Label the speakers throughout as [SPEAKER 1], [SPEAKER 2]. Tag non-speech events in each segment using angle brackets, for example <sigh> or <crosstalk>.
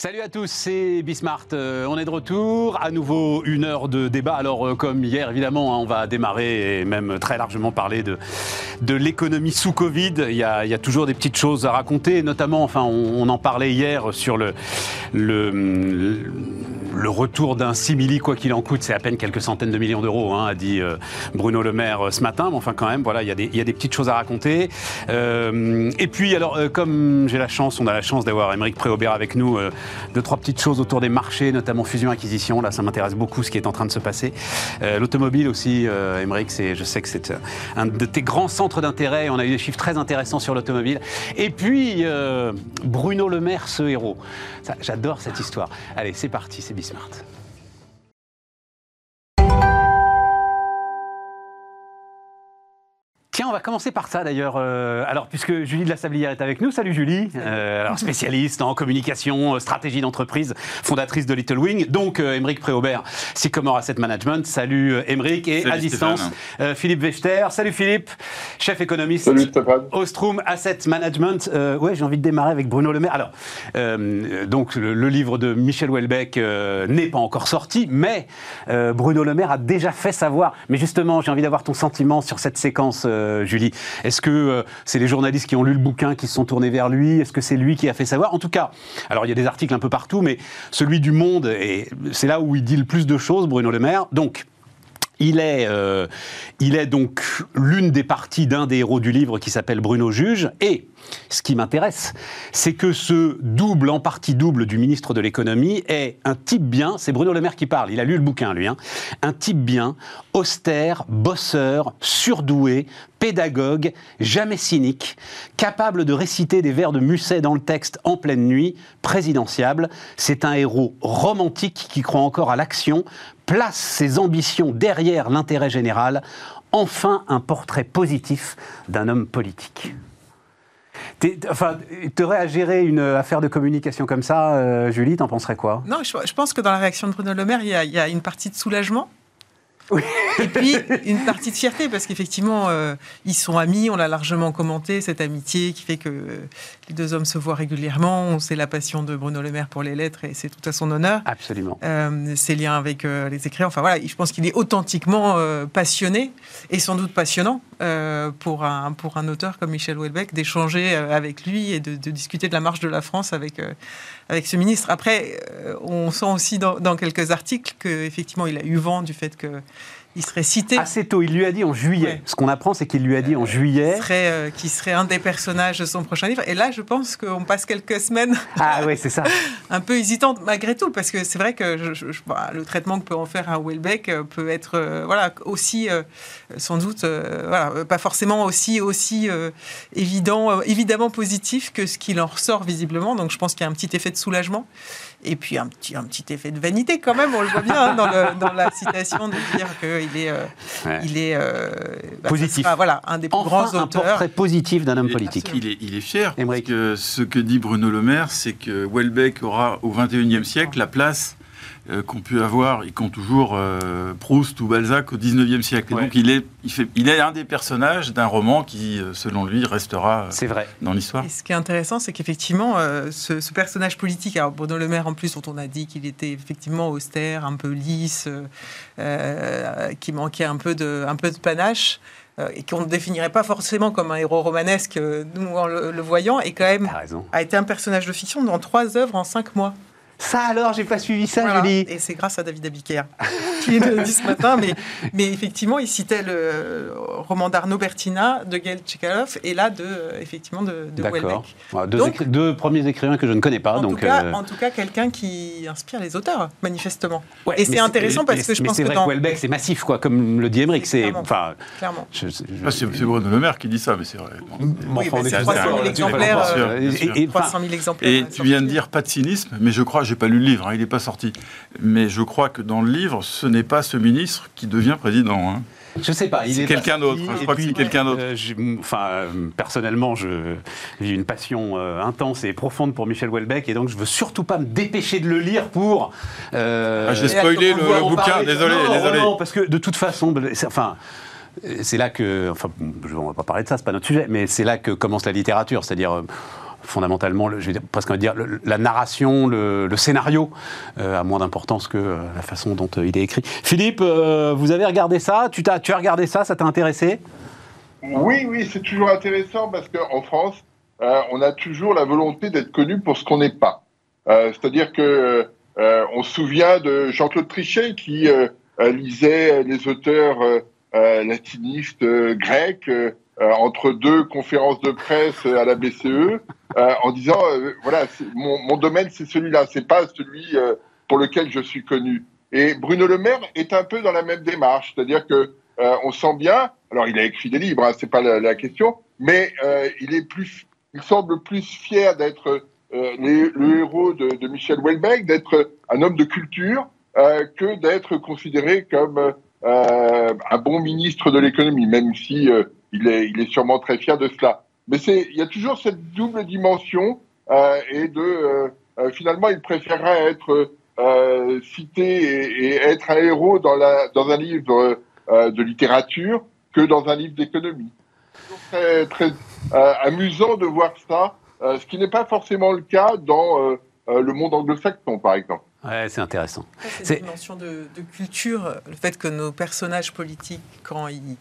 [SPEAKER 1] Salut à tous, c'est Bismart. Euh, on est de retour. À nouveau, une heure de débat. Alors, euh, comme hier, évidemment, hein, on va démarrer et même très largement parler de, l'économie sous Covid. Il y, a, toujours des petites choses à raconter, notamment, enfin, on, en parlait hier sur le retour d'un simili, quoi qu'il en coûte. C'est à peine quelques centaines de millions d'euros, hein, a dit euh, Bruno Le Maire ce matin. Mais enfin, quand même, voilà, il y, a des, petites choses à raconter. Euh, et puis, alors, comme j'ai la chance, on a la chance d'avoir Émeric Préaubert avec nous deux, trois petites choses autour des marchés, notamment fusion-acquisition. Là, ça m'intéresse beaucoup ce qui est en train de se passer. Euh, L'automobile aussi, euh, Émeric, je sais que c'est euh, un de tes grands centres d'intérêt. On a eu des chiffres très intéressants sur l'automobile. Et puis, euh, Bruno Le Maire, ce héros. J'adore cette histoire. Allez, c'est parti, c'est. Tiens, on va commencer par ça d'ailleurs. Euh, alors, puisque Julie de la Sablière est avec nous, salut Julie. Euh, alors, spécialiste en communication, euh, stratégie d'entreprise, fondatrice de Little Wing. Donc, euh, Émeric Préaubert, Sycomore Asset Management. Salut Émeric. Et
[SPEAKER 2] salut
[SPEAKER 1] à distance, euh, Philippe Wechter. Salut Philippe, chef économiste.
[SPEAKER 3] Salut Stéphane.
[SPEAKER 1] Ostrom Asset Management. Euh, ouais, j'ai envie de démarrer avec Bruno Le Maire. Alors, donc, le, le, livre de Michel Houellebecq n'est pas encore sorti, mais Bruno Le Maire a déjà fait savoir. Mais justement, j'ai envie d'avoir ton sentiment sur cette séquence. Julie. Est-ce que euh, c'est les journalistes qui ont lu le bouquin qui se sont tournés vers lui? Est-ce que c'est lui qui a fait savoir? En tout cas, alors il y a des articles un peu partout, mais celui du Monde, c'est là où il dit le plus de choses, Bruno Le Maire. Donc, il est, euh, il est donc l'une des parties d'un des héros du livre qui s'appelle Bruno Juge. Et ce qui m'intéresse, c'est que ce double, en partie double du ministre de l'économie est un type bien, c'est Bruno Le Maire qui parle, il a lu le bouquin lui, hein, un type bien, austère, bosseur, surdoué, pédagogue, jamais cynique, capable de réciter des vers de Musset dans le texte en pleine nuit, présidentiable. C'est un héros romantique qui croit encore à l'action, place ses ambitions derrière l'intérêt général. Enfin, un portrait positif d'un homme politique. Enfin, tu aurais à gérer une affaire de communication comme ça, euh, Julie, t'en penserais quoi?
[SPEAKER 4] Non, je, pense que dans la réaction de Bruno Le Maire, il y a une partie de soulagement. Oui. Et puis une partie de fierté, parce qu'effectivement, euh, ils sont amis, on l'a largement commenté, cette amitié qui fait que les deux hommes se voient régulièrement. On sait la passion de Bruno Le Maire pour les lettres et c'est tout à son honneur.
[SPEAKER 1] Absolument.
[SPEAKER 4] Euh, ses liens avec euh, les écrivains. Enfin voilà, je pense qu'il est authentiquement passionné et sans doute passionnant pour, un, pour un auteur comme Michel Houellebecq d'échanger avec lui et de, de, discuter de la marche de la France avec, avec ce ministre. Après, on sent aussi dans, dans quelques articles qu'effectivement, il a eu vent du fait que il serait cité.
[SPEAKER 1] Assez tôt, il lui a dit en juillet. Ouais. Ce qu'on apprend, c'est qu'il lui a dit en juillet.
[SPEAKER 4] Qui serait, euh, qui serait un des personnages de son prochain livre. Et là, je pense qu'on passe quelques semaines.
[SPEAKER 1] Ah oui, c'est ça. <laughs>
[SPEAKER 4] un peu hésitantes malgré tout, parce que c'est vrai que je, je, je, bah, le traitement que peut en faire un Houellebecq peut être euh, voilà, aussi, euh, sans doute, euh, voilà, pas forcément aussi, aussi évident, évidemment positif que ce qu'il en ressort visiblement. Donc je pense qu'il y a un petit effet de soulagement. Et puis un petit, un petit effet de vanité quand même, on le voit bien hein, dans, le, dans, la citation de dire qu'il est, euh, ouais. il est euh,
[SPEAKER 1] bah, positif.
[SPEAKER 4] Sera, voilà, un des plus
[SPEAKER 1] enfin,
[SPEAKER 4] grands auteurs.
[SPEAKER 1] un portrait positif d'un homme politique.
[SPEAKER 2] Il est, il est fier. Parce que ce que dit Bruno Le Maire, c'est que Welbeck aura au XXIe siècle la place euh, qu'ont pu avoir, ils comptent toujours euh, Proust ou Balzac au 19e siècle. Ouais. donc il est, il, fait, il est un des personnages d'un roman qui, euh, selon lui, restera
[SPEAKER 1] c'est vrai.
[SPEAKER 2] dans l'histoire.
[SPEAKER 4] Et ce qui est intéressant, c'est qu'effectivement, euh, ce, ce, personnage politique, alors Bruno Le Maire en plus, dont on a dit qu'il était effectivement austère, un peu lisse, euh, qui manquait un peu de, un peu de panache, et qu'on ne définirait pas forcément comme un héros romanesque, nous en le, le voyant, et quand même a été un personnage de fiction dans trois œuvres en cinq mois.
[SPEAKER 1] Ça alors, j'ai pas suivi ça,
[SPEAKER 4] voilà.
[SPEAKER 1] Julie.
[SPEAKER 4] Et c'est grâce à David Abiker <laughs> qui l'a dit ce matin. Mais, mais, effectivement, il citait le roman d'Arnaud Bertina, de Gaël Tchekalov, et là, de, effectivement, de, de.
[SPEAKER 1] Ouais, deux, donc, deux, premiers écrivains que je ne connais pas.
[SPEAKER 4] En
[SPEAKER 1] donc,
[SPEAKER 4] tout cas,
[SPEAKER 1] euh...
[SPEAKER 4] en tout cas quelqu'un qui inspire les auteurs, manifestement. Ouais, et c'est intéressant parce que je pense
[SPEAKER 1] que.
[SPEAKER 4] C'est
[SPEAKER 1] vrai que Houellebecq, c'est massif, quoi, comme le dit Emmerich. C'est.
[SPEAKER 4] Enfin. Clairement.
[SPEAKER 2] Ah, c'est Bruno Le Maire qui dit ça, mais c'est vrai.
[SPEAKER 4] Oui, enfin, c'est 300 000 exemplaires.
[SPEAKER 2] euh,
[SPEAKER 4] Et, 300 000 exemplaires.
[SPEAKER 2] Et tu viens de dire pas de cynisme, mais je crois, j'ai pas lu le livre, hein, il est pas sorti. Mais je crois que dans le livre, ce n'est pas ce ministre qui devient président. Hein.
[SPEAKER 1] Je sais pas.
[SPEAKER 2] C'est quelqu'un d'autre. Je crois que c'est quelqu'un d'autre.
[SPEAKER 1] Euh, enfin, euh, personnellement, je vis une passion euh, intense et profonde pour Michel Houellebecq, et donc je veux surtout pas me dépêcher de le lire pour.
[SPEAKER 2] Ah, J'ai spoilé le, le bouquin. Désolé,
[SPEAKER 1] non,
[SPEAKER 2] désolé.
[SPEAKER 1] Non, parce que de toute façon, enfin c'est là que, enfin, on va pas parler de ça, c'est pas notre sujet, mais c'est là que commence la littérature, c'est-à-dire fondamentalement, je vais dire, presque dire, la narration, le, scénario a moins d'importance que la façon dont il est écrit. Philippe, vous avez regardé ça? Tu, as, tu as regardé ça? Ça t'a intéressé?
[SPEAKER 3] Oui, oui, c'est toujours intéressant parce qu'en France, on a toujours la volonté d'être connu pour ce qu'on n'est pas. C'est-à-dire que on se souvient de Jean-Claude Trichet qui lisait les auteurs latinistes grecs euh, entre deux conférences de presse à la BCE euh, en disant euh, voilà mon, mon, domaine c'est celui-là, c'est pas celui pour lequel je suis connu. Et Bruno Le Maire est un peu dans la même démarche, c'est-à-dire que on sent bien. Alors il a écrit des livres, hein, c'est pas la, question, mais il est plus, il semble plus fier d'être le héros de, de Michel Houellebecq, d'être un homme de culture, que d'être considéré comme un bon ministre de l'économie, même si il est, il est sûrement très fier de cela. Mais c'est, il y a toujours cette double dimension euh, et de euh, euh finalement, il préférerait être euh, cité et, et, être un héros dans, la, dans un livre euh, de littérature que dans un livre d'économie. C'est très, très amusant de voir ça, ce qui n'est pas forcément le cas dans le monde anglo-saxon, par exemple.
[SPEAKER 1] Ouais, c'est intéressant.
[SPEAKER 4] C'est une dimension de, de, culture, le fait que nos personnages politiques, quand ils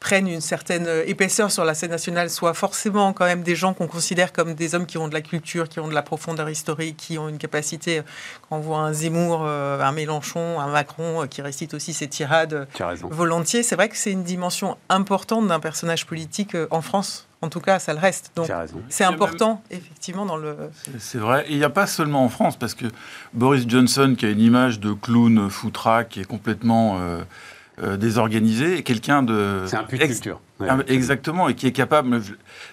[SPEAKER 4] prennent une certaine euh, épaisseur sur la scène nationale soient forcément quand même des gens qu'on considère comme des hommes qui ont de la culture, qui ont de la profondeur historique, qui ont une capacité, euh, quand on voit un Zemmour, euh, un Mélenchon, un Macron qui récite aussi ses tirades volontiers, c'est vrai que c'est une dimension importante d'un personnage politique en France. En tout cas, ça le reste. Donc, c'est important, effectivement, dans le.
[SPEAKER 2] C'est vrai. Et il n'y a pas seulement en France, parce que Boris Johnson, qui a une image de clown foutra, qui est complètement euh, désorganisé et quelqu'un de...
[SPEAKER 1] C'est un puits de culture.
[SPEAKER 2] Ah, exactement, et qui est capable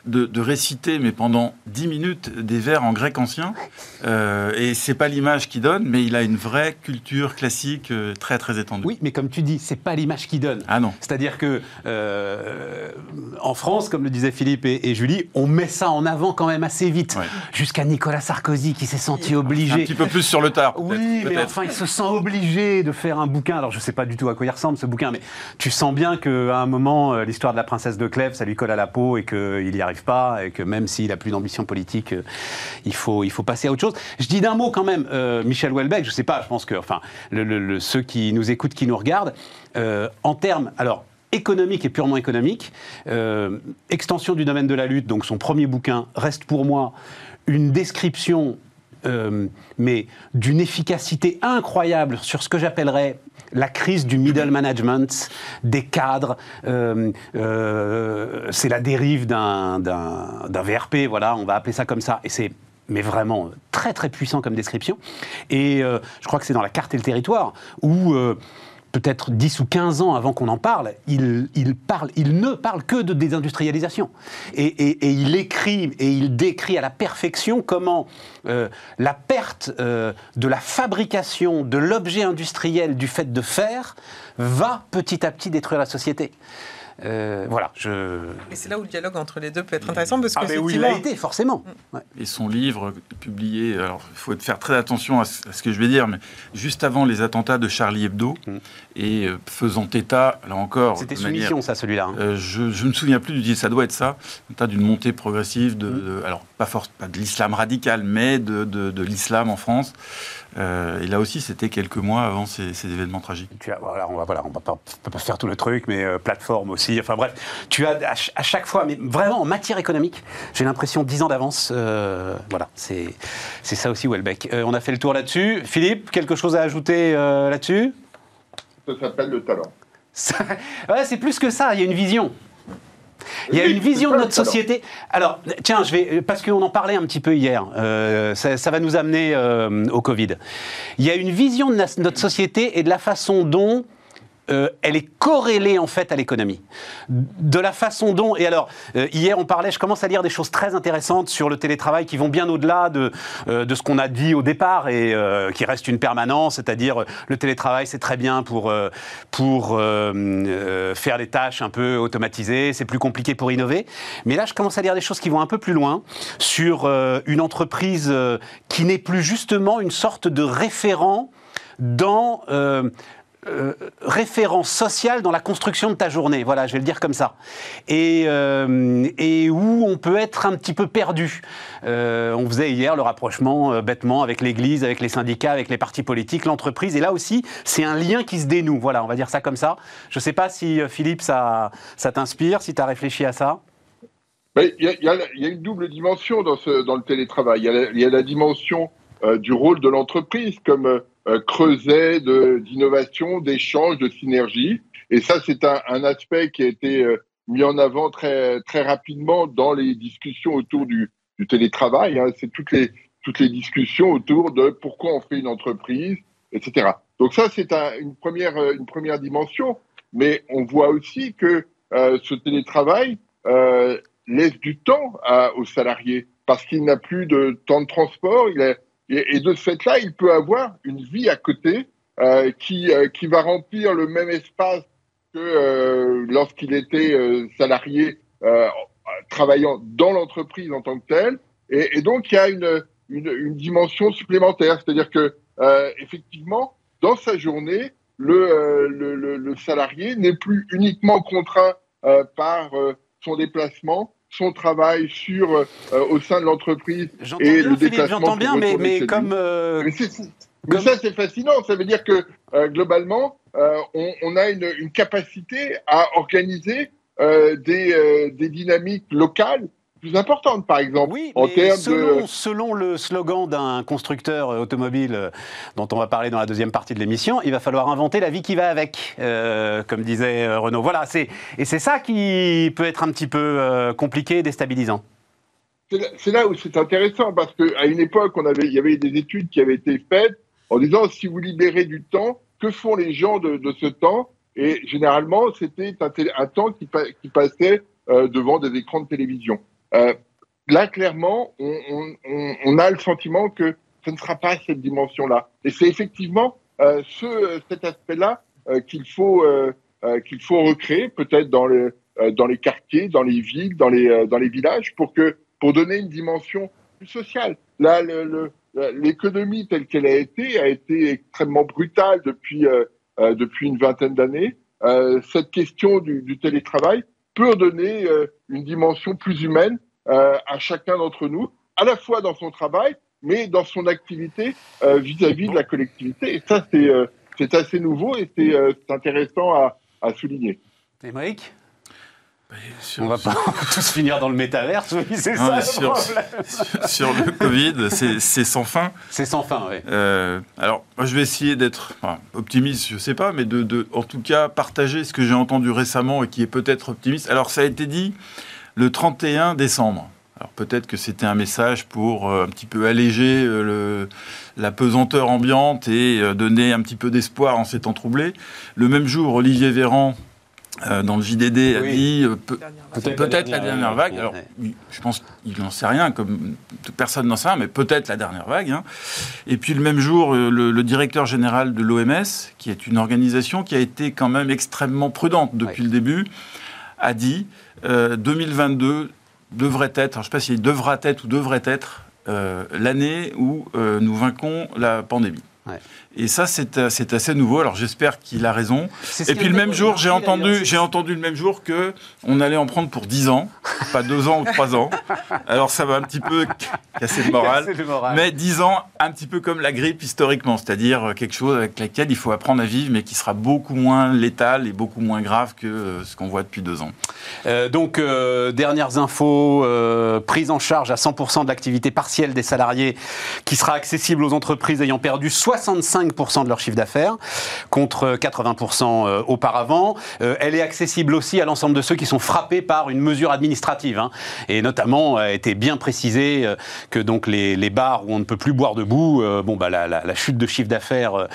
[SPEAKER 2] de, réciter, mais pendant 10 minutes, des vers en grec ancien. Euh, et c'est pas l'image qu'il donne, mais il a une vraie culture classique euh, très très étendue.
[SPEAKER 1] Oui, mais comme tu dis, c'est pas l'image qu'il donne.
[SPEAKER 2] Ah non.
[SPEAKER 1] C'est-à-dire que euh, en France, comme le disaient Philippe et, Julie, on met ça en avant quand même assez vite. Jusqu'à Nicolas Sarkozy qui s'est senti obligé. Un
[SPEAKER 2] petit peu plus sur le tard.
[SPEAKER 1] Oui, mais enfin, il se sent obligé de faire un bouquin. Alors je sais pas du tout à quoi il ressemble ce bouquin, mais tu sens bien qu'à un moment, l'histoire de la princesse de Clèves, ça lui colle à la peau et qu'il n'y arrive pas, et que même s'il a plus d'ambition politique, euh, il faut, il faut passer à autre chose. Je dis d'un mot quand même, euh, Michel Houellebecq, je ne sais pas, je pense que enfin, ceux qui nous écoutent, qui nous regardent, euh, en termes, alors, économique et purement économique, extension du domaine de la lutte, donc son premier bouquin, reste pour moi une description mais d'une efficacité incroyable sur ce que j'appellerais la crise du middle management, des cadres, euh, euh, c'est la dérive d'un VRP, voilà, on va appeler ça comme ça, et c'est mais vraiment très très puissant comme description. Et euh, je crois que c'est dans la carte et le territoire où peut-être 10 ou 15 ans avant qu'on en parle, il, parle, il ne parle que de désindustrialisation. Et, il écrit et il décrit à la perfection comment euh, la perte euh, de la fabrication de l'objet industriel du fait de faire va petit à petit détruire la société. Euh, voilà, je...
[SPEAKER 4] Et c'est là où le dialogue entre les deux peut être intéressant parce que
[SPEAKER 1] ah, oui, il a été forcément.
[SPEAKER 2] Mm. Et son livre publié, alors il faut faire très attention à ce que je vais dire, mais juste avant les attentats de Charlie Hebdo mm. Et euh, faisant état, là encore,
[SPEAKER 1] c'était soumission ça celui-là. Hein.
[SPEAKER 2] Euh, je, ne me souviens plus du titre, ça doit être ça, d'une montée progressive de, mm. alors pas force, pas de l'islam radical, mais de, de l'islam en France. Euh, et là aussi, c'était quelques mois avant ces, événements tragiques.
[SPEAKER 1] Tu as, voilà, on va, voilà, on va pas, peut pas faire tout le truc, mais euh, plateforme aussi. Enfin bref, tu as à, chaque fois, mais vraiment en matière économique, j'ai l'impression 10 ans d'avance. Euh, voilà, c'est ça aussi Welbeck. on a fait le tour là-dessus. Philippe, quelque chose à ajouter là-dessus?
[SPEAKER 3] Ça s'appelle le talent.
[SPEAKER 1] ouais, c'est plus que ça. Il y a une vision. Il y a une vision de notre société. Alors, tiens, je vais parce qu'on en parlait un petit peu hier. Euh, ça, va nous amener euh, au Covid. Il y a une vision de notre société et de la façon dont euh, elle est corrélée en fait à l'économie. De la façon dont, et alors euh, hier on parlait, je commence à lire des choses très intéressantes sur le télétravail qui vont bien au-delà de, euh, ce qu'on a dit au départ et qui reste une permanence, c'est-à-dire le télétravail c'est très bien pour, pour faire des tâches un peu automatisées, c'est plus compliqué pour innover. Mais là je commence à lire des choses qui vont un peu plus loin sur une entreprise qui n'est plus justement une sorte de référent dans référence sociale dans la construction de ta journée. Voilà, je vais le dire comme ça. Et, euh, où on peut être un petit peu perdu. Euh, on faisait hier le rapprochement bêtement avec l'Église, avec les syndicats, avec les partis politiques, l'entreprise. Et là aussi, c'est un lien qui se dénoue. Voilà, on va dire ça comme ça. Je ne sais pas si, Philippe, ça, t'inspire, si tu as réfléchi à ça.
[SPEAKER 3] Il y, a une double dimension dans, ce, dans le télétravail. Il y, a la dimension du rôle de l'entreprise comme euh, creuset d'innovation, d'échange, de synergie. Et ça, c'est un, un, aspect qui a été euh, mis en avant très, très rapidement dans les discussions autour du, du télétravail. Hein. C'est toutes les, toutes les discussions autour de pourquoi on fait une entreprise, etc. Donc ça, c'est un, une, première, une première dimension. Mais on voit aussi que euh, ce télétravail euh, laisse du temps à, aux salariés parce qu'il n'a plus de temps de transport, il a, et, de ce fait-là, il peut avoir une vie à côté euh, qui, euh, qui va remplir le même espace que euh, lorsqu'il était euh, salarié euh, travaillant dans l'entreprise en tant que tel. Et, et donc, il y a une, une, une dimension supplémentaire. C'est-à-dire que, effectivement, dans sa journée, le, le, le, le salarié n'est plus uniquement contraint par son déplacement, son travail sur euh, au sein de l'entreprise
[SPEAKER 1] et le déplacement. J'entends bien, mais, mais comme.
[SPEAKER 3] Euh, mais, ça, c'est fascinant. Ça veut dire que euh, globalement, on, on, a une, une, capacité à organiser des, des dynamiques locales plus importante, par exemple.
[SPEAKER 1] Oui, en selon, de... selon le slogan d'un constructeur automobile euh, dont on va parler dans la deuxième partie de l'émission, il va falloir inventer la vie qui va avec, euh, comme disait euh, Renault. Voilà, et c'est ça qui peut être un petit peu euh, compliqué et déstabilisant.
[SPEAKER 3] C'est là où c'est intéressant, parce qu'à une époque, on avait, il y avait des études qui avaient été faites en disant si vous libérez du temps, que font les gens de, de ce temps? Et généralement, c'était un, un, temps qui, qui passait euh, devant des écrans de télévision. Euh, là, clairement, on, on, on, a le sentiment que ce ne sera pas cette dimension-là. Et c'est effectivement euh, ce, cet aspect-là euh, qu'il faut, euh, euh, qu'il faut recréer, peut-être dans, le, dans les quartiers, dans les villes, dans les, dans les villages, pour, que, pour donner une dimension plus sociale. Là, l'économie le, telle qu'elle a été a été extrêmement brutale depuis, depuis une vingtaine d'années. cette question du, du télétravail peut donner euh, une dimension plus humaine euh, à chacun d'entre nous, à la fois dans son travail, mais dans son activité euh, vis-à-vis de la collectivité. Et ça, c'est assez nouveau et c'est intéressant à, à souligner.
[SPEAKER 1] Émeric? Sur, on va pas <laughs> tous finir dans le métaverse, oui, c'est ça
[SPEAKER 2] sur, <laughs> sur, le Covid, c'est sans fin.
[SPEAKER 1] C'est sans fin, oui.
[SPEAKER 2] Euh, alors, moi, je vais essayer d'être enfin, optimiste, je sais pas, mais de, de, en tout cas, partager ce que j'ai entendu récemment et qui est peut-être optimiste. Alors, ça a été dit le 31 décembre. Alors, peut-être que c'était un message pour euh, un petit peu alléger euh, le, la pesanteur ambiante et euh, donner un petit peu d'espoir en ces temps troublés. Le même jour, Olivier Véran euh, dans le JDD a dit euh, peut-être la, dernière vague. Alors, je pense qu'il n'en sait rien, comme personne n'en sait rien, mais peut-être la dernière vague. Hein. Et puis le même jour, euh, le, le directeur général de l'OMS, qui est une organisation qui a été quand même extrêmement prudente depuis le début, a dit 2022 devrait être, je ne sais pas s'il devra être ou devrait être l'année où nous vainquons la pandémie. Ouais. Et ça, c'est euh, assez nouveau. Alors j'espère qu'il a raison. Et puis le même jour, j'ai entendu, j'ai entendu le même jour que on allait en prendre pour 10 ans, pas 2 ans ou 3 ans. Alors ça va un petit peu casser le moral. Mais 10 ans, un petit peu comme la grippe historiquement, c'est-à-dire quelque chose avec laquelle il faut apprendre à vivre, mais qui sera beaucoup moins létal et beaucoup moins grave que euh, ce qu'on voit depuis 2 ans.
[SPEAKER 1] Euh, donc, euh, dernières infos, euh, prise en charge à 100% de l'activité partielle des salariés qui sera accessible aux entreprises ayant perdu 65 de leur chiffre d'affaires, contre 80% euh, auparavant. Euh, elle est accessible aussi à l'ensemble de ceux qui sont frappés par une mesure administrative. Hein. Et notamment, a été bien précisé euh, que donc les, bars où on ne peut plus boire debout, bon, bah, la, chute de chiffre d'affaires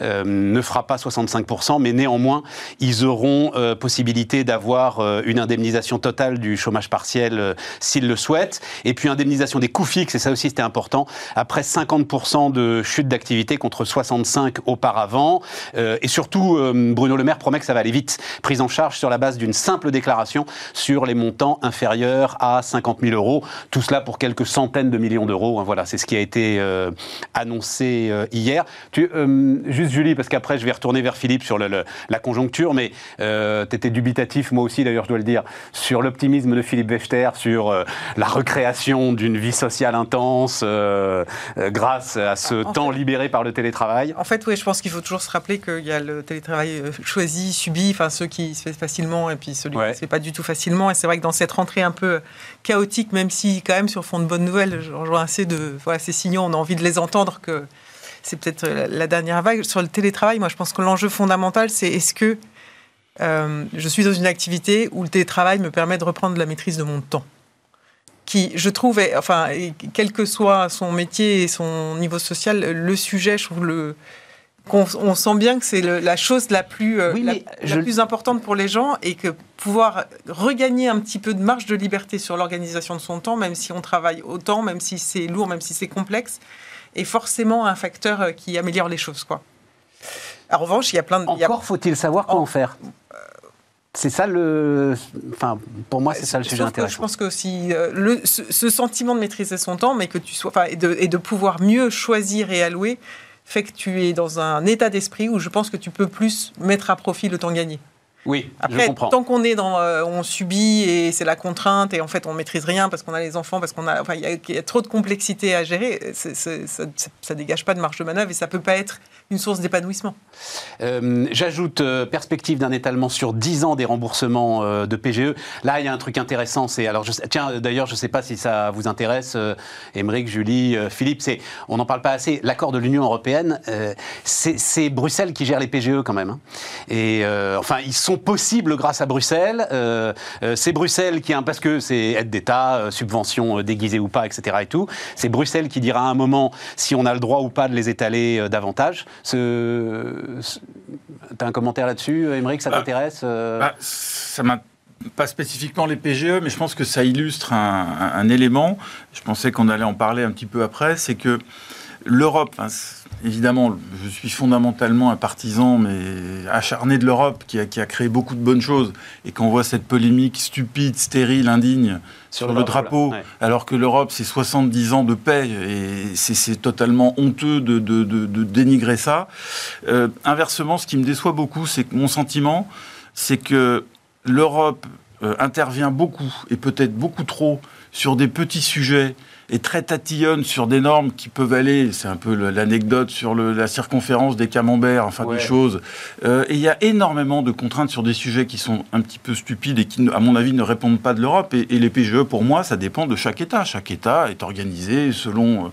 [SPEAKER 1] ne fera pas 65%, mais néanmoins, ils auront possibilité d'avoir une indemnisation totale du chômage partiel s'ils le souhaitent. Et puis indemnisation des coûts fixes, et ça aussi c'était important, après 50% de chute d'activité contre contre 65 auparavant. et surtout, Bruno Le Maire promet que ça va aller vite. Prise en charge sur la base d'une simple déclaration sur les montants inférieurs à 50 000 euros. Tout cela pour quelques centaines de millions d'euros. Hein, voilà, c'est ce qui a été annoncé hier. Tu, juste Julie, parce qu'après je vais retourner vers Philippe sur le, la conjoncture, mais tu étais dubitatif, moi aussi d'ailleurs je dois le dire, sur l'optimisme de Philippe Wechter, sur la recréation d'une vie sociale intense euh, euh, grâce à ce temps libéré par le télétravail
[SPEAKER 4] En fait, oui, je pense qu'il faut toujours se rappeler qu'il y a le télétravail euh, choisi, subi, enfin ceux qui se fait facilement et puis celui qui ne se fait pas du tout facilement. Et c'est vrai que dans cette rentrée un peu chaotique, même si quand même sur fond de bonnes nouvelles, je rejoins assez de voilà, ces signaux, on a envie de les entendre que c'est peut-être la dernière vague. Sur le télétravail, moi je pense que l'enjeu fondamental, c'est est-ce que je suis dans une activité où le télétravail me permet de reprendre la maîtrise de mon temps? Qui, je trouve, enfin, quel que soit son métier et son niveau social, le sujet, je trouve le, on, sent bien que c'est la chose la plus, euh, la, plus importante pour les gens et que pouvoir regagner un petit peu de marge de liberté sur l'organisation de son temps, même si on travaille autant, même si c'est lourd, même si c'est complexe, est forcément un facteur euh, qui améliore les choses. Quoi.
[SPEAKER 1] En revanche, il y a plein de... Encore faut-il savoir comment faire c'est ça le. Enfin, pour moi, c'est ça le sujet intéressant.
[SPEAKER 4] Je pense que aussi euh, le, ce, sentiment de maîtriser son temps, mais que tu sois, et de, et de pouvoir mieux choisir et allouer, fait que tu es dans un état d'esprit où je pense que tu peux plus mettre à profit le temps gagné.
[SPEAKER 1] Oui,
[SPEAKER 4] Après,
[SPEAKER 1] je comprends.
[SPEAKER 4] tant qu'on est dans, euh, on subit et c'est la contrainte et en fait on maîtrise rien parce qu'on a les enfants, parce qu'on a, enfin il y, a trop de complexité à gérer, ça, ça, dégage pas de marge de manœuvre et ça peut pas être une source d'épanouissement.
[SPEAKER 1] Euh, j'ajoute euh, perspective d'un étalement sur 10 ans des remboursements de PGE. Là, il y a un truc intéressant. C'est alors, je, tiens, d'ailleurs, je ne sais pas si ça vous intéresse, Émeric, Julie, Philippe. C'est, on n'en parle pas assez. L'accord de l'Union européenne, c'est Bruxelles qui gère les PGE quand même. Hein. Et enfin, ils sont possibles grâce à Bruxelles. c'est Bruxelles qui, parce que c'est aide d'État, subvention déguisée ou pas, etc. Et tout. C'est Bruxelles qui dira à un moment si on a le droit ou pas de les étaler davantage. Ce, as un commentaire là-dessus, Émeric, ça bah, t'intéresse euh?
[SPEAKER 2] bah, Ça m'a pas spécifiquement les PGE, mais je pense que ça illustre un, élément. Je pensais qu'on allait en parler un petit peu après. C'est que l'Europe, évidemment, je suis fondamentalement un partisan, mais acharné de l'Europe, qui a, qui a, créé beaucoup de bonnes choses, et qu'on voit cette polémique stupide, stérile, indigne sur, le drapeau, alors que l'Europe, c'est 70 ans de paix, et c'est totalement honteux de, de, de, dénigrer ça. Euh, inversement, ce qui me déçoit beaucoup, c'est que mon sentiment, c'est que l'Europe euh, intervient beaucoup, et peut-être beaucoup trop, sur des petits sujets est très tatillonne sur des normes qui peuvent aller, c'est un peu l'anecdote sur la circonférence des camemberts, enfin des choses. Euh, et il y a énormément de contraintes sur des sujets qui sont un petit peu stupides et qui, à mon avis, ne répondent pas de l'Europe. Et, les PGE, pour moi, ça dépend de chaque État. Chaque État est organisé selon. Euh,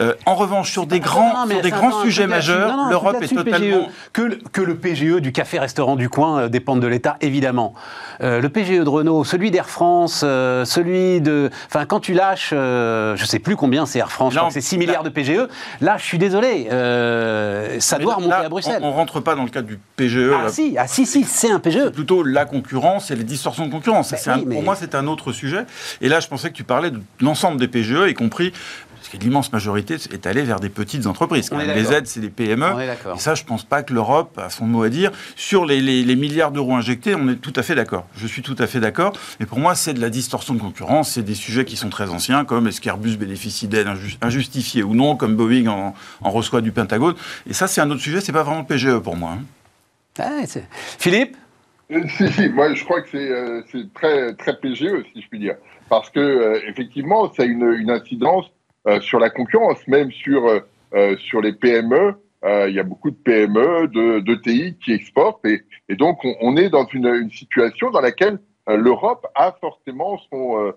[SPEAKER 2] euh, en revanche, sur des grands, sur des grands sujets majeurs, l'Europe est totalement.
[SPEAKER 1] Que, le, que le PGE du café-restaurant du coin dépendent de l'État, évidemment. le PGE de Renault, celui d'Air France, celui de. Enfin, quand tu lâches. Euh, je ne sais plus combien c'est Air France, c'est 6 milliards de PGE. Là, je suis désolé, euh, ça doit remonter à Bruxelles.
[SPEAKER 2] On ne rentre pas dans le cadre du PGE.
[SPEAKER 1] Ah, si, ah si, si, c'est un PGE.
[SPEAKER 2] Plutôt la concurrence et les distorsions de concurrence. Pour moi, c'est un autre sujet. Et là, je pensais que tu parlais de l'ensemble des PGE, y compris parce que l'immense majorité est allée vers des petites entreprises. les aides, c'est des PME. Et ça, je ne pense pas que l'Europe a son mot à dire. Sur les, milliards d'euros injectés, on est tout à fait d'accord. Je suis tout à fait d'accord. Mais pour moi, c'est de la distorsion de concurrence. C'est des sujets qui sont très anciens, comme est-ce qu'Airbus bénéficie d'aides injustifiées ou non, comme Boeing en, reçoit du Pentagone. Et ça, c'est un autre sujet. C'est pas vraiment le PGE pour moi.
[SPEAKER 1] Hein. Philippe?
[SPEAKER 3] Euh, <laughs> si, si, moi je crois que c'est euh, très, très PGE, si je puis dire. Parce que, euh, effectivement, ça a une, une incidence sur la concurrence, même sur, euh, euh, sur les PME. il y a beaucoup de PME, de, de TI qui exportent et, et donc on, on, est dans une, une situation dans laquelle l'Europe a forcément son,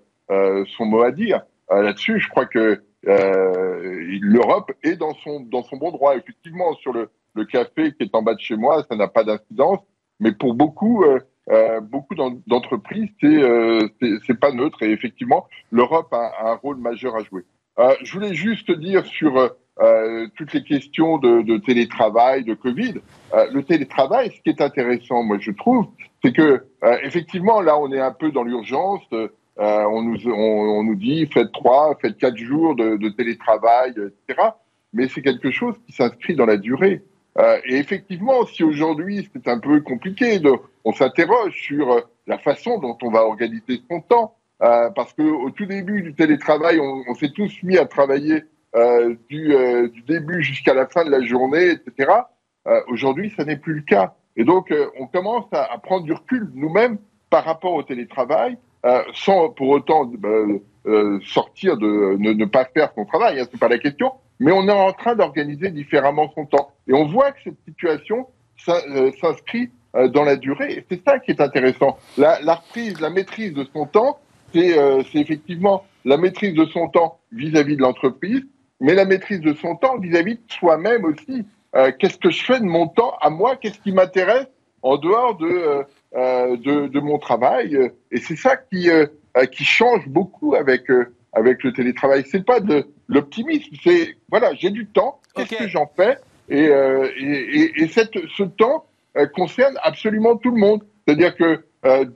[SPEAKER 3] son mot à dire. Là-dessus, je crois que l'Europe est dans son, dans son bon droit. Effectivement, sur le, le café qui est en bas de chez moi, ça n'a pas d'incidence, mais pour beaucoup, euh, beaucoup d'entreprises, c'est c'est pas neutre. Et effectivement, l'Europe a, un rôle majeur à jouer. Euh, je voulais juste dire sur euh, toutes les questions de, de, télétravail, de Covid. Euh, le télétravail, ce qui est intéressant, moi je trouve, c'est que euh, effectivement là on est un peu dans l'urgence. Euh, on nous on, on, nous dit faites trois, faites quatre jours de, de télétravail, etc. mais c'est quelque chose qui s'inscrit dans la durée. Euh, et effectivement, si aujourd'hui c'est un peu compliqué, de, on s'interroge sur euh, la façon dont on va organiser son temps, euh, parce que au tout début du télétravail, on, s'est tous mis à travailler euh, du, euh, du, début jusqu'à la fin de la journée, etc. Aujourd'hui, ça n'est plus le cas. Et donc, on commence à, prendre du recul nous-mêmes par rapport au télétravail, sans pour autant sortir de ne, pas faire son travail. Hein, c'est pas la question mais on est en train d'organiser différemment son temps. Et on voit que cette situation s'inscrit dans la durée. Et c'est ça qui est intéressant. La, la, reprise, la maîtrise de son temps, c'est euh, effectivement la maîtrise de son temps vis-à-vis -vis de l'entreprise, mais la maîtrise de son temps vis-à-vis -vis de soi-même aussi. Euh, Qu'est-ce que je fais de mon temps à moi? Qu'est-ce qui m'intéresse en dehors de, euh, de, de, mon travail? Et c'est ça qui, qui change beaucoup avec avec le télétravail. C'est pas de l'optimisme, c'est voilà, j'ai du temps, qu'est-ce okay. que j'en fais? Et, et, et, et cette, ce temps concerne absolument tout le monde. C'est-à-dire que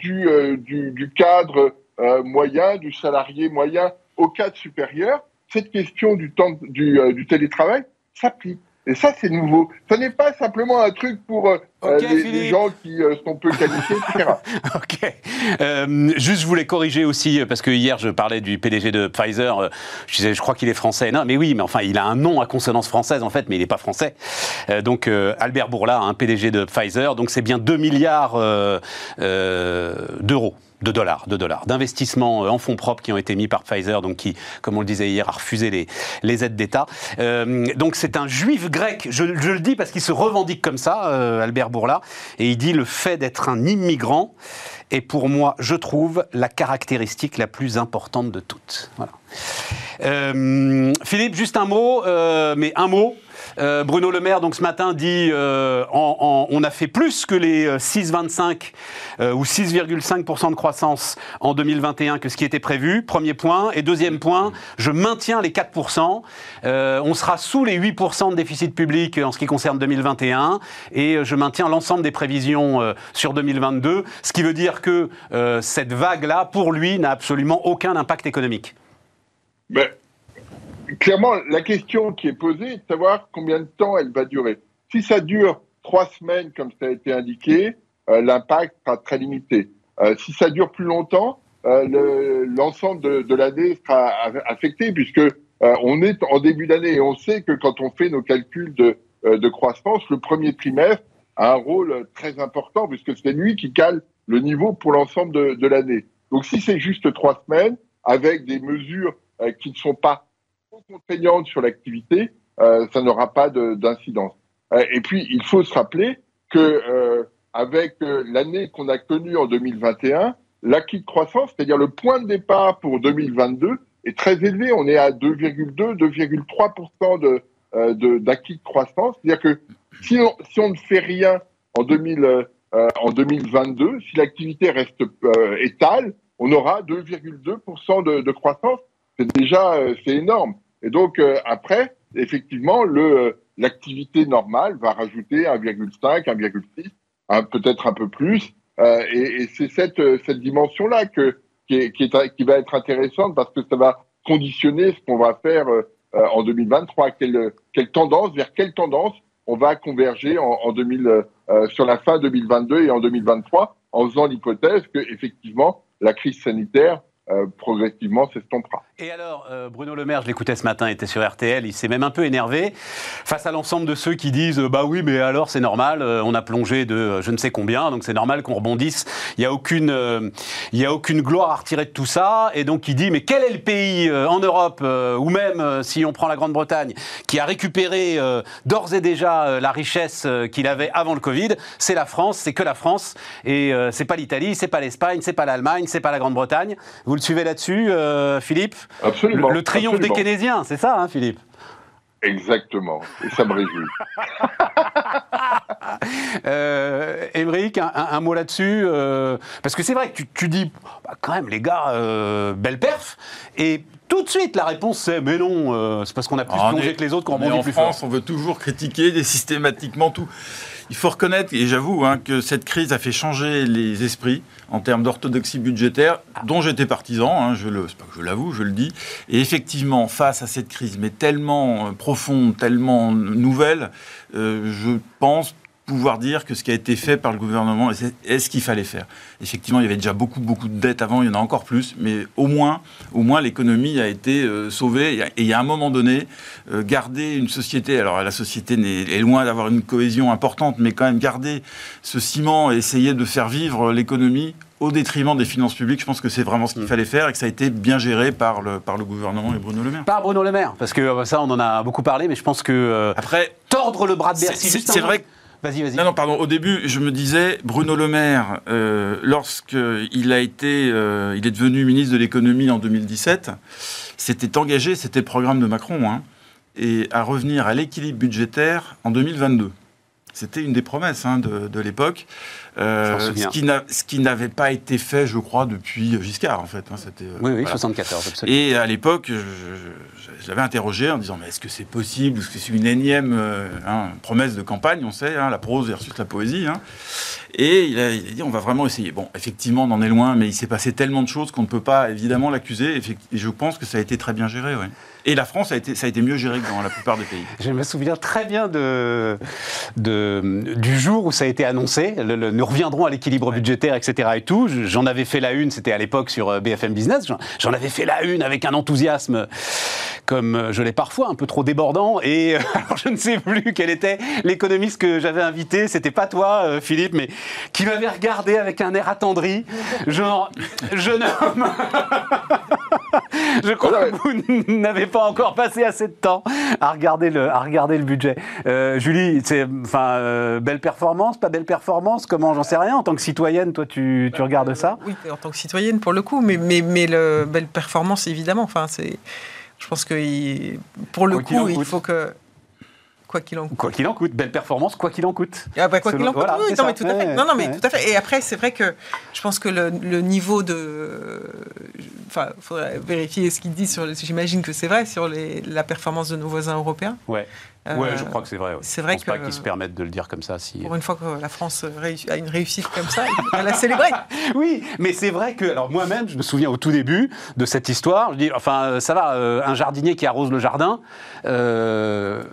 [SPEAKER 3] du, du, du, cadre euh, moyen, du salarié moyen au cadre supérieur, cette question du temps du, du télétravail s'applique. Et ça, c'est nouveau. Ce n'est pas simplement un truc pour euh, okay, les, les, gens qui euh, sont peu qualifiés, etc. <laughs>
[SPEAKER 1] ok. Euh, juste, je voulais corriger aussi, parce que hier, je parlais du PDG de Pfizer. Je disais, je crois qu'il est français. Non, mais oui, mais enfin, il a un nom à consonance française, en fait, mais il n'est pas français. Euh, donc, Albert Bourla, un PDG de Pfizer. Donc, c'est bien 2 milliards d'euros de dollars, de dollars, d'investissements en fonds propres qui ont été mis par Pfizer, donc qui, comme on le disait hier, a refusé les, les aides d'État. Euh, donc c'est un juif grec, je, je le dis parce qu'il se revendique comme ça, euh, Albert Bourla, et il dit le fait d'être un immigrant est pour moi, je trouve, la caractéristique la plus importante de toutes. Voilà. Euh, Philippe, juste un mot, mais un mot euh, Bruno Le Maire, donc ce matin, dit euh, on a fait plus que les 6,25 euh, ou 6,5% de croissance en 2021 que ce qui était prévu. Premier point. Et deuxième point, je maintiens les 4%. Euh, on sera sous les 8% de déficit public en ce qui concerne 2021 et je maintiens l'ensemble des prévisions sur 2022. Ce qui veut dire que cette vague-là, pour lui, n'a absolument aucun impact économique.
[SPEAKER 3] Mais clairement, la question qui est posée est de savoir combien de temps elle va durer. Si ça dure trois semaines, comme ça a été indiqué, euh, l'impact sera très limité. Euh, si ça dure plus longtemps, euh, l'ensemble le, de, l'année sera affecté, puisque on est en début d'année et on sait que quand on fait nos calculs de, croissance, le premier trimestre a un rôle très important, puisque c'est lui qui cale le niveau pour l'ensemble de l'année. Donc si c'est juste trois semaines, avec des mesures qui ne sont pas contraignante sur l'activité, euh, ça n'aura pas d'incidence. Euh, et puis, il faut se rappeler que euh, avec l'année qu'on a connue en 2021, l'acquis de croissance, c'est-à-dire le point de départ pour 2022, est très élevé. On est à 2,2, 2,3% de d'acquis de, de, croissance. C'est-à-dire que si on, ne fait rien en, 2000, euh, en 2022, si l'activité reste étale, on aura 2,2% de, croissance. C'est déjà énorme. Et donc, euh, après, effectivement, le, l'activité normale va rajouter 1,5, 1,6, peut-être un peu plus. Euh, et, c'est cette, cette dimension-là que, qui, est, qui, va être intéressante parce que ça va conditionner ce qu'on va faire euh, en 2023. Quelle, quelle tendance, vers quelle tendance on va converger en, en 2000, euh, sur la fin 2022 et en 2023 en faisant l'hypothèse que effectivement la crise sanitaire euh, progressivement s'estompera.
[SPEAKER 1] Et alors, euh, Bruno Le Maire, je l'écoutais ce matin, était sur RTL, il s'est même un peu énervé face à l'ensemble de ceux qui disent Bah oui, mais alors c'est normal, euh, on a plongé de euh, je ne sais combien, donc c'est normal qu'on rebondisse. Il n'y a, aucune, euh, il y a aucune gloire à retirer de tout ça. Et donc il dit Mais quel est le pays euh, en Europe, ou même si on prend la Grande-Bretagne, qui a récupéré d'ores et déjà la richesse qu'il avait avant le Covid? C'est la France, c'est que la France. Et c'est pas l'Italie, c'est pas l'Espagne, c'est pas l'Allemagne, c'est pas la Grande-Bretagne. Le suivez là-dessus, Philippe?
[SPEAKER 3] Absolument.
[SPEAKER 1] Le, le triomphe
[SPEAKER 3] absolument.
[SPEAKER 1] des keynésiens, c'est ça, hein, Philippe?
[SPEAKER 3] Exactement. Et ça me réjouit. <laughs>
[SPEAKER 1] euh, Émeric, un, mot là-dessus euh, Parce que c'est vrai que tu, dis, bah, quand même, les gars, euh, belle perf. Et tout de suite, la réponse c'est mais non, euh, c'est parce qu'on a plus ah, plongé que les autres qu'on rebondit plus
[SPEAKER 2] France, on veut toujours critiquer systématiquement tout. Il faut reconnaître, et j'avoue, hein, que cette crise a fait changer les esprits en termes d'orthodoxie budgétaire, dont j'étais partisan, hein, je le, pas que je l'avoue, je le dis. Et effectivement, face à cette crise, mais tellement profonde, tellement nouvelle, je pense pouvoir dire que ce qui a été fait par le gouvernement est ce qu'il fallait faire. Effectivement, il y avait déjà beaucoup, beaucoup de dettes avant, il y en a encore plus, mais au moins, au moins l'économie a été euh, sauvée. Et il y a un moment donné, euh, garder une société, alors la société est, loin d'avoir une cohésion importante, mais quand même garder ce ciment et essayer de faire vivre l'économie au détriment des finances publiques. Je pense que c'est vraiment ce qu'il mm. fallait faire et que ça a été bien géré par le, par le gouvernement et Bruno Le Maire.
[SPEAKER 1] Par Bruno Le Maire, parce que euh, ça, on en a beaucoup parlé, mais je pense que. Après. Tordre le bras de Bercy.
[SPEAKER 2] C'est vrai Non, non, pardon. Au début, je me disais, Bruno Le Maire, euh, lorsqu'il a été, euh, il est devenu ministre de l'économie en 2017, s'était engagé, c'était le programme de Macron, hein, et à revenir à l'équilibre budgétaire en 2022. C'était une des promesses hein, de, l'époque. Euh, ce qui n'avait pas été fait, je crois, depuis Giscard, en fait. Hein,
[SPEAKER 1] euh, oui, oui, 74,
[SPEAKER 2] absolument. Et à l'époque, je, l'avais interrogé en disant, mais est-ce que c'est possible? Est-ce que c'est une énième euh, hein, promesse de campagne On sait, la prose versus la poésie. Et il a, dit, on va vraiment essayer. Bon, effectivement, on en est loin, mais il s'est passé tellement de choses qu'on ne peut pas évidemment l'accuser. Et je pense que ça a été très bien géré, Et la France, a été, ça a été mieux géré que dans la plupart des pays.
[SPEAKER 1] Je me souviens très bien de, de du jour où ça a été annoncé. nous reviendrons à l'équilibre budgétaire, etc. Et tout. J'en avais fait la une, c'était à l'époque sur euh, BFM Business. J'en avais fait la une avec un enthousiasme comme euh, je l'ai parfois, un peu trop débordant. Et euh, <laughs> alors je ne sais plus quel était l'économiste que j'avais invité. C'était pas toi, Philippe, mais qui m'avait regardé avec un air attendri, genre jeune homme. <laughs> je crois que vous n'avez pas encore passé assez de temps à regarder le, à regarder le budget. Euh, Julie, c'est enfin euh, belle performance, pas belle performance Comment J'en sais rien. En tant que citoyenne, toi, tu, tu regardes ça
[SPEAKER 4] Oui, en tant que citoyenne pour le coup, mais mais mais le belle performance évidemment. Enfin, c'est, je pense que pour le coup, il faut que Quoi qu'il en coûte.
[SPEAKER 1] Quoi qu'il en coûte. Belle performance, quoi qu'il en coûte.
[SPEAKER 4] Ah bah, quoi qu'il en coûte, oui, non, mais tout à fait. Non, non, mais tout à fait. Et après, c'est vrai que je pense que le, niveau de. Enfin, il faudrait vérifier ce qu'il dit sur. J'imagine que c'est vrai sur les, la performance de nos voisins européens.
[SPEAKER 1] Ouais. Oui, je crois que c'est vrai. C'est vrai que, pas qu'ils se permettent de le dire comme ça. Si...
[SPEAKER 4] Pour une fois que la France a une réussite comme ça, va la célébrer. <laughs>
[SPEAKER 1] oui, mais c'est vrai que, alors moi-même, je me souviens au tout début de cette histoire, je dis, enfin, ça va, euh, un jardinier qui arrose le jardin, euh,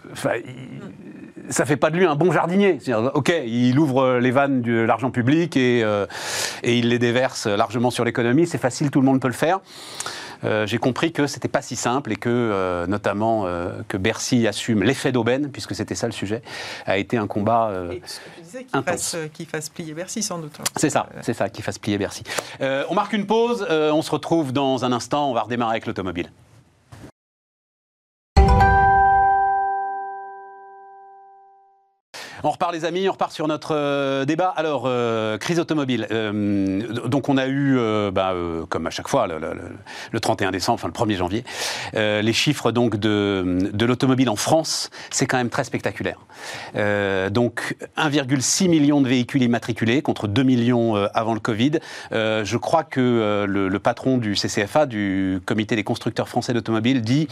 [SPEAKER 1] ça fait pas de lui un bon jardinier. Ok, il ouvre les vannes de l'argent public et, euh, et il les déverse largement sur l'économie, c'est facile, tout le monde peut le faire. Euh, j'ai compris que c'était pas si simple et que, euh, notamment, que Bercy assume l'effet d'aubaine, puisque c'était ça le sujet, a été un combat et ce que tu disais,
[SPEAKER 4] qu'il fasse, fasse, plier Bercy, sans doute. Hein.
[SPEAKER 1] C'est ça, c'est ça, qu'il fasse plier Bercy. on marque une pause, on se retrouve dans un instant, on va redémarrer avec l'automobile. On repart les amis, on repart sur notre euh, débat. Alors, euh, crise automobile. Euh, donc on a eu, bah, comme à chaque fois, le, 31 décembre, enfin le 1er janvier, les chiffres donc de, de l'automobile en France, c'est quand même très spectaculaire. donc 1,6 million de véhicules immatriculés contre 2 millions avant le Covid. je crois que le, le, patron du CCFA, du Comité des constructeurs français d'automobile, dit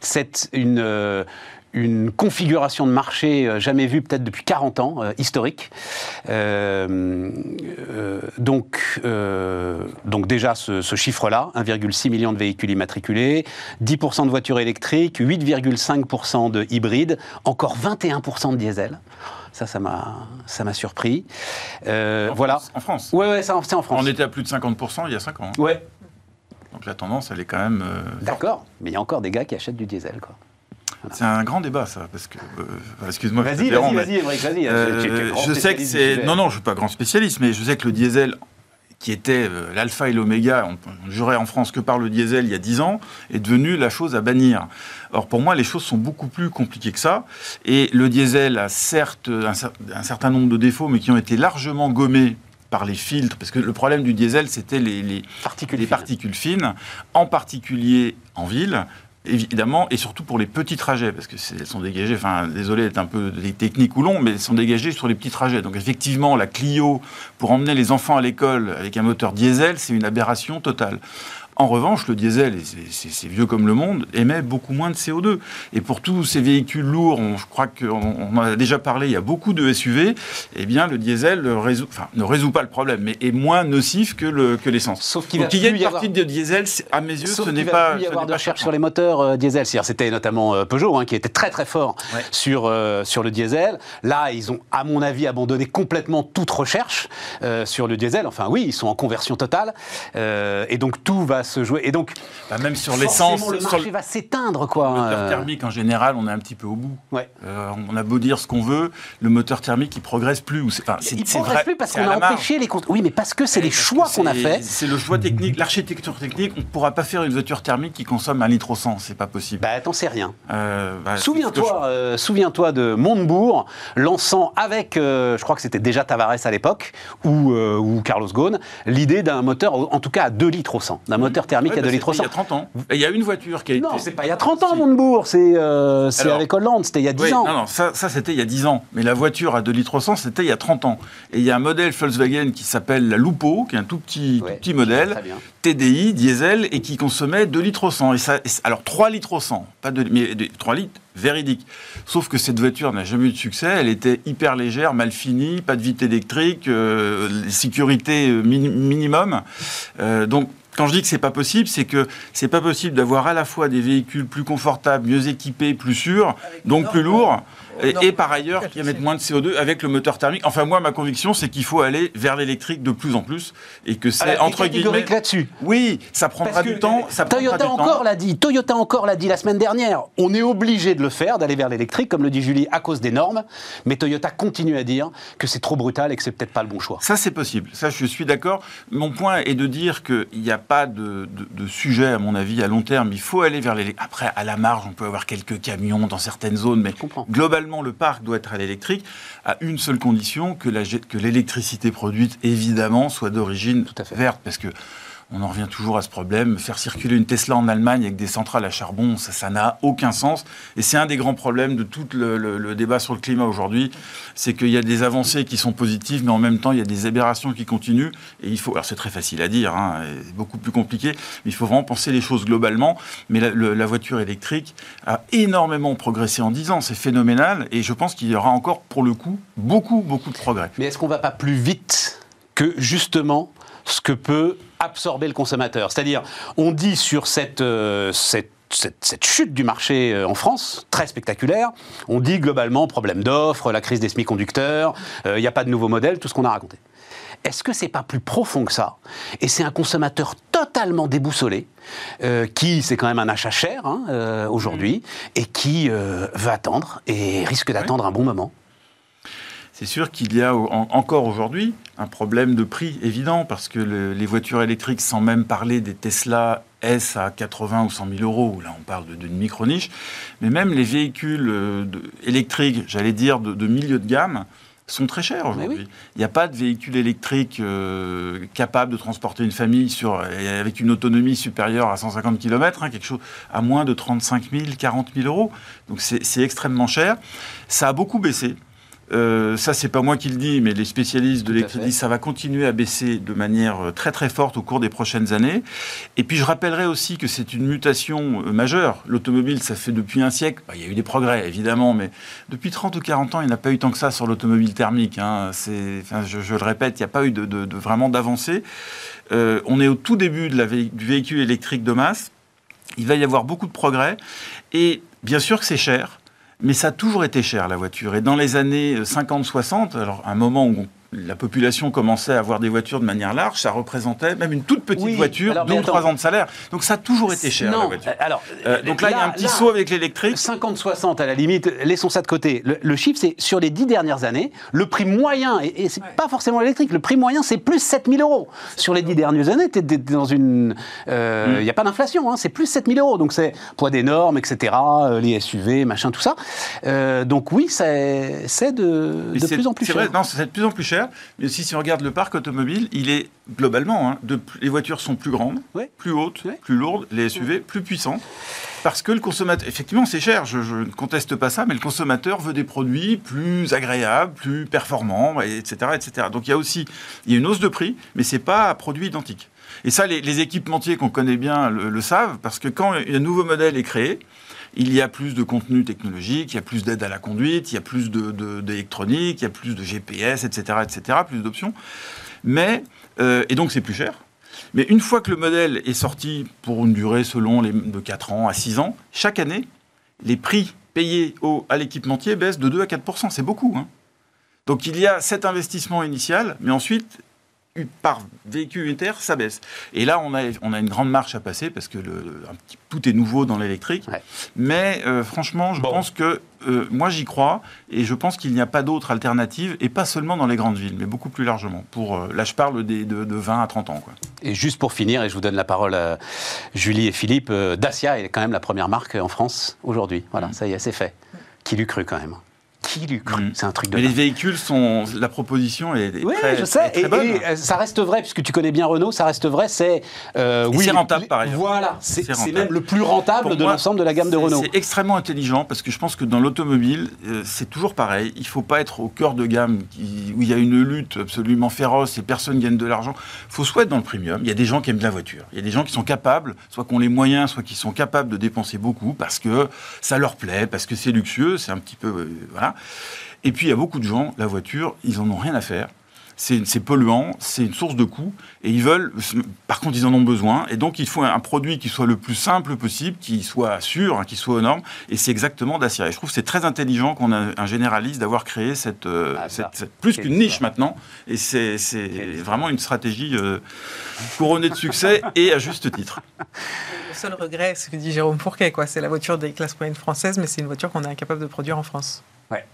[SPEAKER 1] c'est une une configuration de marché euh, jamais vue peut-être depuis 40 ans, euh, historique. Euh, donc, donc déjà ce, chiffre-là, 1,6 million de véhicules immatriculés, 10% de voitures électriques, 8,5% de hybrides, encore 21% de diesel. Ça, ça m'a, ça m'a surpris.
[SPEAKER 2] en
[SPEAKER 1] voilà.
[SPEAKER 2] France, en France.
[SPEAKER 1] Ouais, ouais, c'est en France.
[SPEAKER 2] On était à plus de 50% il y a 5 ans. Hein.
[SPEAKER 1] Ouais.
[SPEAKER 2] Donc la tendance, elle est quand même.
[SPEAKER 1] D'accord, mais il y a encore des gars qui achètent du diesel, quoi.
[SPEAKER 2] C'est un grand débat, ça, parce que.
[SPEAKER 1] Euh, excuse-moi. Vas-y, vas-y, vas-y, vas-y.
[SPEAKER 2] Euh, je sais que c'est. Non, non, je ne suis pas grand spécialiste, mais je sais que le diesel, qui était euh, l'alpha et l'oméga, on ne jurait en France que par le diesel il y a 10 ans, est devenu la chose à bannir. Or, pour moi, les choses sont beaucoup plus compliquées que ça. Et le diesel a certes un, certain nombre de défauts, mais qui ont été largement gommés par les filtres, parce que le problème du diesel, c'était les, les, particules, les particules fines, en particulier en ville, évidemment, et surtout pour les petits trajets, parce que elles sont dégagées, enfin, désolé d'être un peu technique ou long, mais elles sont dégagées sur les petits trajets. Donc effectivement, la Clio, pour emmener les enfants à l'école avec un moteur diesel, c'est une aberration totale. En revanche, le diesel, et c'est vieux comme le monde, émet beaucoup moins de CO2. Et pour tous ces véhicules lourds, je crois qu'on en a déjà parlé, il y a beaucoup de SUV, eh bien le diesel résout, enfin, ne résout pas le problème, mais est moins nocif que l'essence.
[SPEAKER 1] Sauf qu'il
[SPEAKER 2] y a une partie de diesel, à mes yeux, ce n'est pas.
[SPEAKER 1] Il y avoir de recherche sur les moteurs euh, diesel. C'était notamment euh, Peugeot hein, qui était très très fort sur, euh, sur le diesel. Là, ils ont, à mon avis, abandonné complètement toute recherche sur le diesel. Enfin, oui, ils sont en conversion totale. et donc tout va se jouer. Et donc,
[SPEAKER 2] bah, même sur l'essence,
[SPEAKER 1] le marché va s'éteindre, quoi.
[SPEAKER 2] Le moteur euh. thermique, en général, on est un petit peu au bout. Ouais. Euh, on a beau dire ce qu'on veut, le moteur thermique, il progresse plus.
[SPEAKER 1] Enfin, il progresse plus parce qu'on a empêché les comptes. Oui, mais parce que c'est les choix qu'on a fait.
[SPEAKER 2] C'est le choix technique, l'architecture technique. On ne pourra pas faire une voiture thermique qui consomme un litre au 100, c'est pas possible.
[SPEAKER 1] Bah, t'en sais rien. Euh, bah, souviens-toi, souviens-toi de Montebourg lançant avec, je crois que c'était déjà Tavares à l'époque ou, ou Carlos Ghosn, l'idée d'un moteur, en tout cas à 2 litres au 100, d'un mhm. Moteur thermique à 2 litres au 100.
[SPEAKER 2] Il y a 30 ans. Et il y a une voiture qui a été.
[SPEAKER 1] Non, c'est pas il y a 30 ans, Montebourg, c'est euh, avec Hollande, c'était il y a 10 ans.
[SPEAKER 2] Non, non, ça, ça c'était il y a 10 ans. Mais la voiture à 2 litres au 100, c'était il y a 30 ans. Et il y a un modèle Volkswagen qui s'appelle la Lupo, qui est un tout petit, petit modèle, TDI, diesel, et qui consommait 2 litres au 100. Et ça, alors 3 litres au 100, pas 2, mais 3 litres, véridique. Sauf que cette voiture n'a jamais eu de succès. Elle était hyper légère, mal finie, pas de vite électrique, euh, sécurité euh, minimum. Euh, donc quand je dis que c'est pas possible, c'est que c'est pas possible d'avoir à la fois des véhicules plus confortables, mieux équipés, plus sûrs, donc plus lourds, et, par ailleurs qui émettent moins de CO2 avec le moteur thermique. Enfin, moi, ma conviction, c'est qu'il faut aller vers l'électrique de plus en plus et que c'est
[SPEAKER 1] ah, entre guillemets. là-dessus.
[SPEAKER 2] Oui, ça prendra du temps. Ça
[SPEAKER 1] Toyota encore l'a dit. Toyota encore l'a dit la semaine dernière. On est obligé de le faire, d'aller vers l'électrique, comme le dit Julie, à cause des normes. Mais Toyota continue à dire que c'est trop brutal et que c'est peut-être pas le bon choix.
[SPEAKER 2] Ça, c'est possible. Ça, je suis d'accord. Mon point est de dire qu'il n'y a pas de, de, sujet, à mon avis, à long terme. Il faut aller vers l'électrique. Après, à la marge, on peut avoir quelques camions dans certaines zones, mais globalement, le parc doit être à l'électrique, à une seule condition, que l'électricité produite, évidemment, soit d'origine verte. Parce que on en revient toujours à ce problème. Faire circuler une Tesla en Allemagne avec des centrales à charbon, ça n'a aucun sens. Et c'est un des grands problèmes de tout le, débat sur le climat aujourd'hui. C'est qu'il y a des avancées qui sont positives, mais en même temps, il y a des aberrations qui continuent. Et il faut. Alors, c'est très facile à dire, hein, beaucoup plus compliqué, mais il faut vraiment penser les choses globalement. Mais la, la voiture électrique a énormément progressé en 10 ans. C'est phénoménal. Et je pense qu'il y aura encore, pour le coup, beaucoup, beaucoup de progrès.
[SPEAKER 1] Mais est-ce qu'on ne va pas plus vite que, justement, ce que peut absorber le consommateur. C'est-à-dire, on dit sur cette, euh, cette cette, chute du marché euh, en France, très spectaculaire. On dit globalement problème d'offres, la crise des semi-conducteurs, euh, il n'y a pas de nouveaux modèles, tout ce qu'on a raconté. Est-ce que c'est pas plus profond que ça? Et c'est un consommateur totalement déboussolé, qui, c'est quand même un achat cher hein, aujourd'hui, et qui va attendre et risque d'attendre un bon moment
[SPEAKER 2] c'est sûr qu'il y a encore aujourd'hui un problème de prix évident parce que les voitures électriques, sans même parler des Tesla S à 80 ou 100 000 euros, là on parle d'une micro-niche, mais même les véhicules euh, électriques, j'allais dire de, milieu de gamme, sont très chers aujourd'hui. Il n'y a pas de véhicule électrique euh, capable de transporter une famille sur, avec une autonomie supérieure à 150 km, hein, quelque chose à moins de 35 000, 40 000 euros. Donc c'est extrêmement cher. Ça a beaucoup baissé. Euh, ça, c'est pas moi qui le dis, mais les spécialistes de l'électricité, ça va continuer à baisser de manière euh, très très forte au cours des prochaines années. Et puis je rappellerai aussi que c'est une mutation euh, majeure. L'automobile, ça fait depuis un siècle. Bah, il y a eu des progrès, évidemment, mais depuis 30 ou 40 ans, il n'y a pas eu tant que ça sur l'automobile thermique. Hein. Enfin, je, le répète, il n'y a pas eu de, vraiment d'avancée. on est au tout début de la du véhicule électrique de masse. Il va y avoir beaucoup de progrès. Et bien sûr que c'est cher. Mais ça a toujours été cher, la voiture. Et dans les années 50-60, alors un moment où la population commençait à avoir des voitures de manière large, ça représentait même une toute petite voiture, deux ou trois ans de salaire. Donc ça a toujours été cher, la voiture.
[SPEAKER 1] Alors,
[SPEAKER 2] euh, donc là, il y a un petit saut avec l'électrique.
[SPEAKER 1] 50-60 à la limite, laissons ça de côté. Le, chiffre, c'est sur les dix dernières années, le prix moyen, et, c'est pas forcément électrique, le prix moyen, c'est plus 7000 euros. Sur les dix dernières années, tu dans une. Euh, il n'y a pas d'inflation, hein, c'est plus 7000 euros. Donc c'est poids des normes, etc., euh, les SUV, machin, tout ça. donc oui, c'est de, de plus en plus cher. Vrai,
[SPEAKER 2] non, c'est de plus en plus cher. Mais aussi, si on regarde le parc automobile, il est globalement, hein, de, les voitures sont plus grandes, plus hautes, plus lourdes, les SUV plus puissants. Parce que le consommateur, effectivement, c'est cher, je, je, ne conteste pas ça, mais le consommateur veut des produits plus agréables, plus performants, etc., etc. Donc il y a aussi il y a une hausse de prix, mais c'est pas un produit identique. Et ça, les, les équipementiers qu'on connaît bien le, le, savent, parce que quand un nouveau modèle est créé, il y a plus de contenu technologique, il y a plus d'aide à la conduite, il y a plus d'électronique, il y a plus de GPS, etc., etc., plus d'options. Mais, euh, et donc c'est plus cher. Mais une fois que le modèle est sorti pour une durée selon de 4 ans à 6 ans, chaque année, les prix payés au, à l'équipementier baissent de 2 à 4% C'est beaucoup. Hein. Donc il y a cet investissement initial, mais ensuite, par véhicule unitaire, ça baisse. Et là, on a, on a une grande marche à passer parce que le, un petit, tout est nouveau dans l'électrique. Ouais. Mais euh, franchement, je bon. pense que euh, moi, j'y crois et je pense qu'il n'y a pas d'autre alternative et pas seulement dans les grandes villes, mais beaucoup plus largement. Pour, euh, là, je parle des, de, de, 20 à 30 ans. Quoi.
[SPEAKER 1] Et juste pour finir, et je vous donne la parole à Julie et Philippe, euh, Dacia est quand même la première marque en France aujourd'hui. Voilà, mmh. ça y est, c'est fait. Qui l'eût cru quand même? Qui l'eût cru mmh. C'est un truc de.
[SPEAKER 2] Mais les véhicules sont. La proposition est, est
[SPEAKER 1] oui,
[SPEAKER 2] très,
[SPEAKER 1] je sais.
[SPEAKER 2] Très
[SPEAKER 1] et,
[SPEAKER 2] bonne.
[SPEAKER 1] et, ça reste vrai, puisque tu connais bien Renault, ça reste vrai. C'est.
[SPEAKER 2] Euh, oui, c'est rentable par ailleurs.
[SPEAKER 1] Voilà, c'est même le plus rentable Pour de l'ensemble de la gamme de Renault.
[SPEAKER 2] C'est extrêmement intelligent parce que je pense que dans l'automobile, euh, c'est toujours pareil. Il ne faut pas être au cœur de gamme qui, où il y a une lutte absolument féroce et personne gagne de l'argent. Il faut soit être dans le premium. Il y a des gens qui aiment la voiture. Il y a des gens qui sont capables, soit qui ont les moyens, soit qui sont capables de dépenser beaucoup parce que ça leur plaît, parce que c'est luxueux. C'est un petit peu. Euh, voilà. Et puis, il y a beaucoup de gens, la voiture, ils en ont rien à faire. C'est polluant, c'est une source de coûts, et ils veulent, par contre, ils en ont besoin, et donc il faut un produit qui soit le plus simple possible, qui soit sûr, hein, qui soit aux normes, et c'est exactement Dacia. Et je trouve que c'est très intelligent qu'on a un généraliste d'avoir créé cette, euh, ah, cette, cette, plus qu'une niche ça. maintenant, et c'est vraiment une stratégie euh, couronnée de succès, et à juste titre.
[SPEAKER 4] Le seul regret, ce que dit Jérôme Fourquet, c'est la voiture des classes moyennes françaises, mais c'est une voiture qu'on est incapable de produire en France.
[SPEAKER 1] Ouais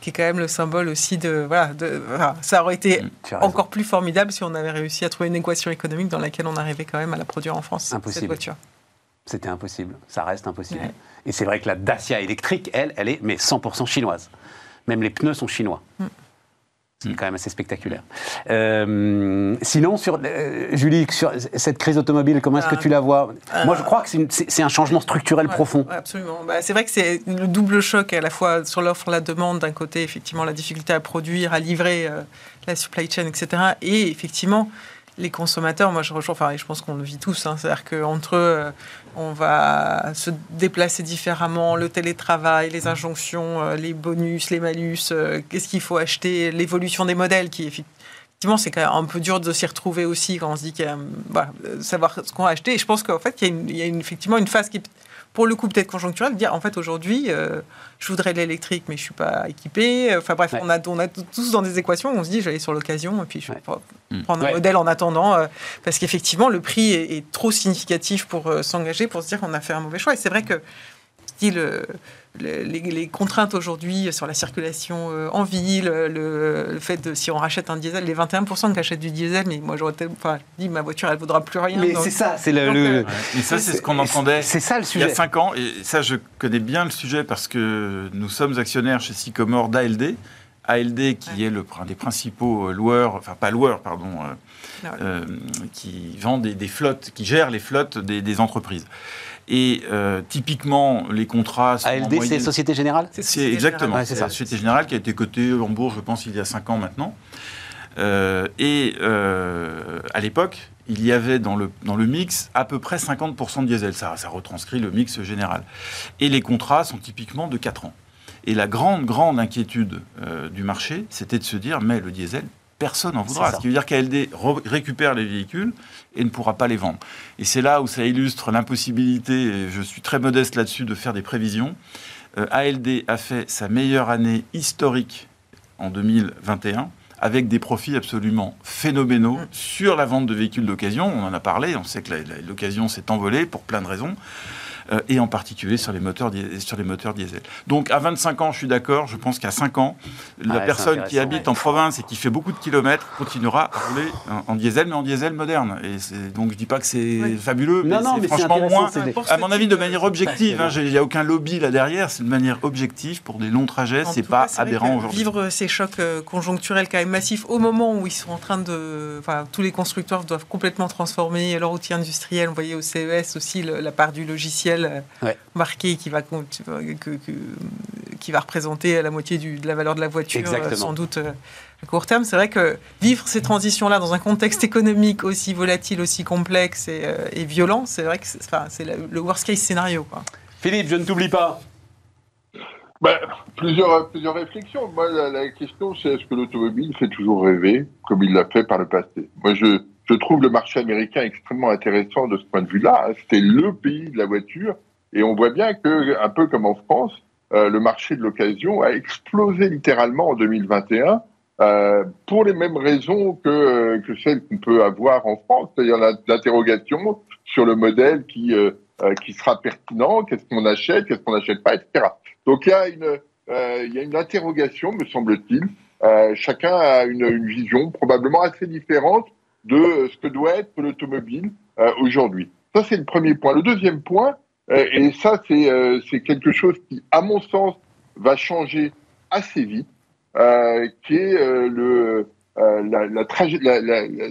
[SPEAKER 4] qui est quand même le symbole aussi de voilà, de, voilà ça aurait été encore plus formidable si on avait réussi à trouver une équation économique dans laquelle on arrivait quand même à la produire en France
[SPEAKER 1] impossible.
[SPEAKER 4] cette voiture.
[SPEAKER 1] C'était impossible, ça reste impossible. Ouais. Et c'est vrai que la Dacia électrique, elle, elle est mais 100% chinoise. Même les pneus sont chinois. Mm. C'est quand même assez spectaculaire. Euh, sinon, sur, euh, Julie, sur cette crise automobile, comment est-ce que tu la vois? Euh, Moi, je crois que c'est un changement structurel
[SPEAKER 4] ouais,
[SPEAKER 1] profond.
[SPEAKER 4] Ouais, absolument. Bah, c'est vrai que c'est le double choc à la fois sur l'offre et la demande, d'un côté, effectivement, la difficulté à produire, à livrer euh, la supply chain, etc. Et effectivement, les consommateurs, moi je rejoins, enfin, je pense qu'on le vit tous, hein, c'est-à-dire qu'entre eux, on va se déplacer différemment, le télétravail, les injonctions, euh, les bonus, les malus, euh, qu'est-ce qu'il faut acheter, l'évolution des modèles qui effectivement c'est quand même un peu dur de s'y retrouver aussi quand on se dit qu'il y a, voilà, savoir ce qu'on a acheté. Et je pense qu'en fait il y a, effectivement une phase qui pour le coup peut-être conjoncturelle, dire en fait aujourd'hui, euh, je voudrais de l'électrique, mais je suis pas équipé. Enfin bref, ouais. on, a, on a tous dans des équations, on se dit j'allais sur l'occasion et puis je vais ouais. prendre un ouais. modèle en attendant, euh, parce qu'effectivement le prix est, est, trop significatif pour euh, s'engager, pour se dire qu'on a fait un mauvais choix. Et c'est vrai que dit le, les, les, contraintes aujourd'hui sur la circulation euh, en ville, le, le, fait de si on rachète un diesel, les 21% qui achètent du diesel, mais moi j'aurais enfin, dit ma voiture elle vaudra plus rien.
[SPEAKER 1] Mais c'est ça, c'est le. le...
[SPEAKER 2] Ouais. Et ça c'est ce qu'on entendait.
[SPEAKER 1] C'est ça le sujet.
[SPEAKER 2] Il y a 5 ans, et ça je connais bien le sujet parce que nous sommes actionnaires chez Sycomore d'ALD. ALD qui ouais. est le, un des principaux loueurs, enfin pas loueurs, pardon, euh, euh, qui vend des, des, flottes, qui gère les flottes des, des entreprises. Et euh, typiquement, les contrats.
[SPEAKER 1] ALD, c'est Société Générale
[SPEAKER 2] C'est exactement. Ouais, c'est la Société Générale qui a été cotée en bourse, je pense, il y a 5 ans maintenant. Euh, et euh, à l'époque, il y avait dans le, dans le mix à peu près 50% de diesel. Ça, ça retranscrit le mix général. Et les contrats sont typiquement de 4 ans. Et la grande, grande inquiétude euh, du marché, c'était de se dire, mais le diesel, personne n'en voudra. Ce qui veut dire qu'ALD récupère les véhicules et ne pourra pas les vendre. Et c'est là où ça illustre l'impossibilité, et je suis très modeste là-dessus, de faire des prévisions. Euh, ALD a fait sa meilleure année historique en 2021 avec des profits absolument phénoménaux sur la vente de véhicules d'occasion. On en a parlé, on sait que l'occasion s'est envolée pour plein de raisons euh, et en particulier sur les, moteurs, sur les moteurs diesel. Donc à 25 ans, je suis d'accord, je pense qu'à 5 ans, la ah ouais, personne qui habite ouais. en province et qui fait beaucoup de kilomètres continuera à rouler en, en diesel, mais en diesel moderne. Et donc je dis pas que c'est oui. fabuleux, mais, non, mais franchement moins, à mon avis, de manière objective. Il n'y hein, a aucun lobby là derrière, c'est de manière objective pour des longs trajets, c'est pas cas, aberrant aujourd'hui.
[SPEAKER 4] Vivre ces chocs euh, conjoncturels quand même massifs au moment où ils sont en train de... Enfin, tous les constructeurs doivent complètement transformer leur outil industriel. Vous voyez au CES aussi le, la part du logiciel modèle marqué qui va, qui va représenter la moitié de la valeur de la voiture, sans doute à court terme. C'est vrai que vivre ces transitions-là dans un contexte économique aussi volatile, aussi complexe et, et violent, c'est vrai que c'est le worst case scénario. Quoi.
[SPEAKER 1] Philippe, je ne t'oublie pas.
[SPEAKER 3] Ben, plusieurs, plusieurs réflexions. Moi, la, question, c'est est-ce que l'automobile fait toujours rêver comme il l'a fait par le passé? Moi, je, je trouve le marché américain extrêmement intéressant de ce point de vue-là. Hein. C'est le pays de la voiture. Et on voit bien que, un peu comme en France, euh, le marché de l'occasion a explosé littéralement en 2021 euh, pour les mêmes raisons que, euh, que celles qu'on peut avoir en France, c'est-à-dire l'interrogation sur le modèle qui, qui sera pertinent, qu'est-ce qu'on achète, qu'est-ce qu'on n'achète pas, etc. Donc il y a une, il y a une interrogation, me semble-t-il. Chacun a une, vision probablement assez différente de ce que doit être l'automobile euh, aujourd'hui. Ça, c'est le premier point. Le deuxième point, euh, et ça, c'est euh, quelque chose qui, à mon sens, va changer assez vite, qui est la,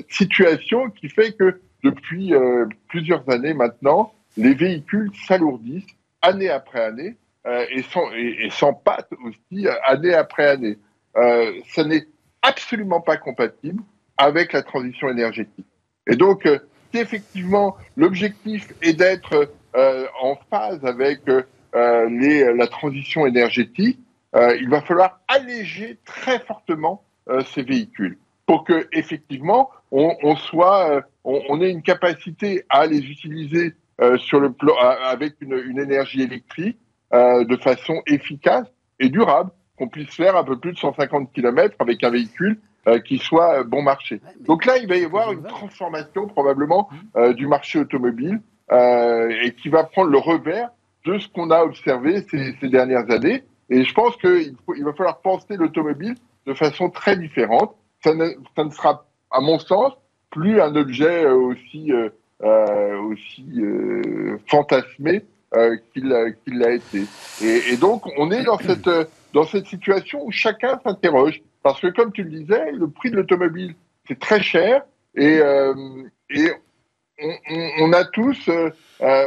[SPEAKER 3] situation qui fait que depuis plusieurs années maintenant, les véhicules s'alourdissent année après année et, sont, et, s'empâtent aussi année après année. Ce n'est absolument pas compatible avec la transition énergétique. Et donc, euh, si effectivement l'objectif est d'être euh, en phase avec euh, la transition énergétique, il va falloir alléger très fortement ces véhicules pour que effectivement on, soit, on, ait une capacité à les utiliser sur le plan avec une, une énergie électrique de façon efficace et durable, qu'on puisse faire un peu plus de 150 km avec un véhicule euh, qui soit bon marché. Donc là, il va y avoir une transformation probablement mmh. euh, du marché automobile euh, et qui va prendre le revers de ce qu'on a observé ces, ces, dernières années. Et je pense qu'il il va falloir penser l'automobile de façon très différente. Ça ne, ça ne sera, à mon sens, plus un objet aussi euh, aussi euh, fantasmé euh, qu'il qu l'a été. Et, et, donc, on est dans cette, dans cette situation où chacun s'interroge. Parce que, comme tu le disais, le prix de l'automobile, c'est très cher. Et, et on, on, on, a tous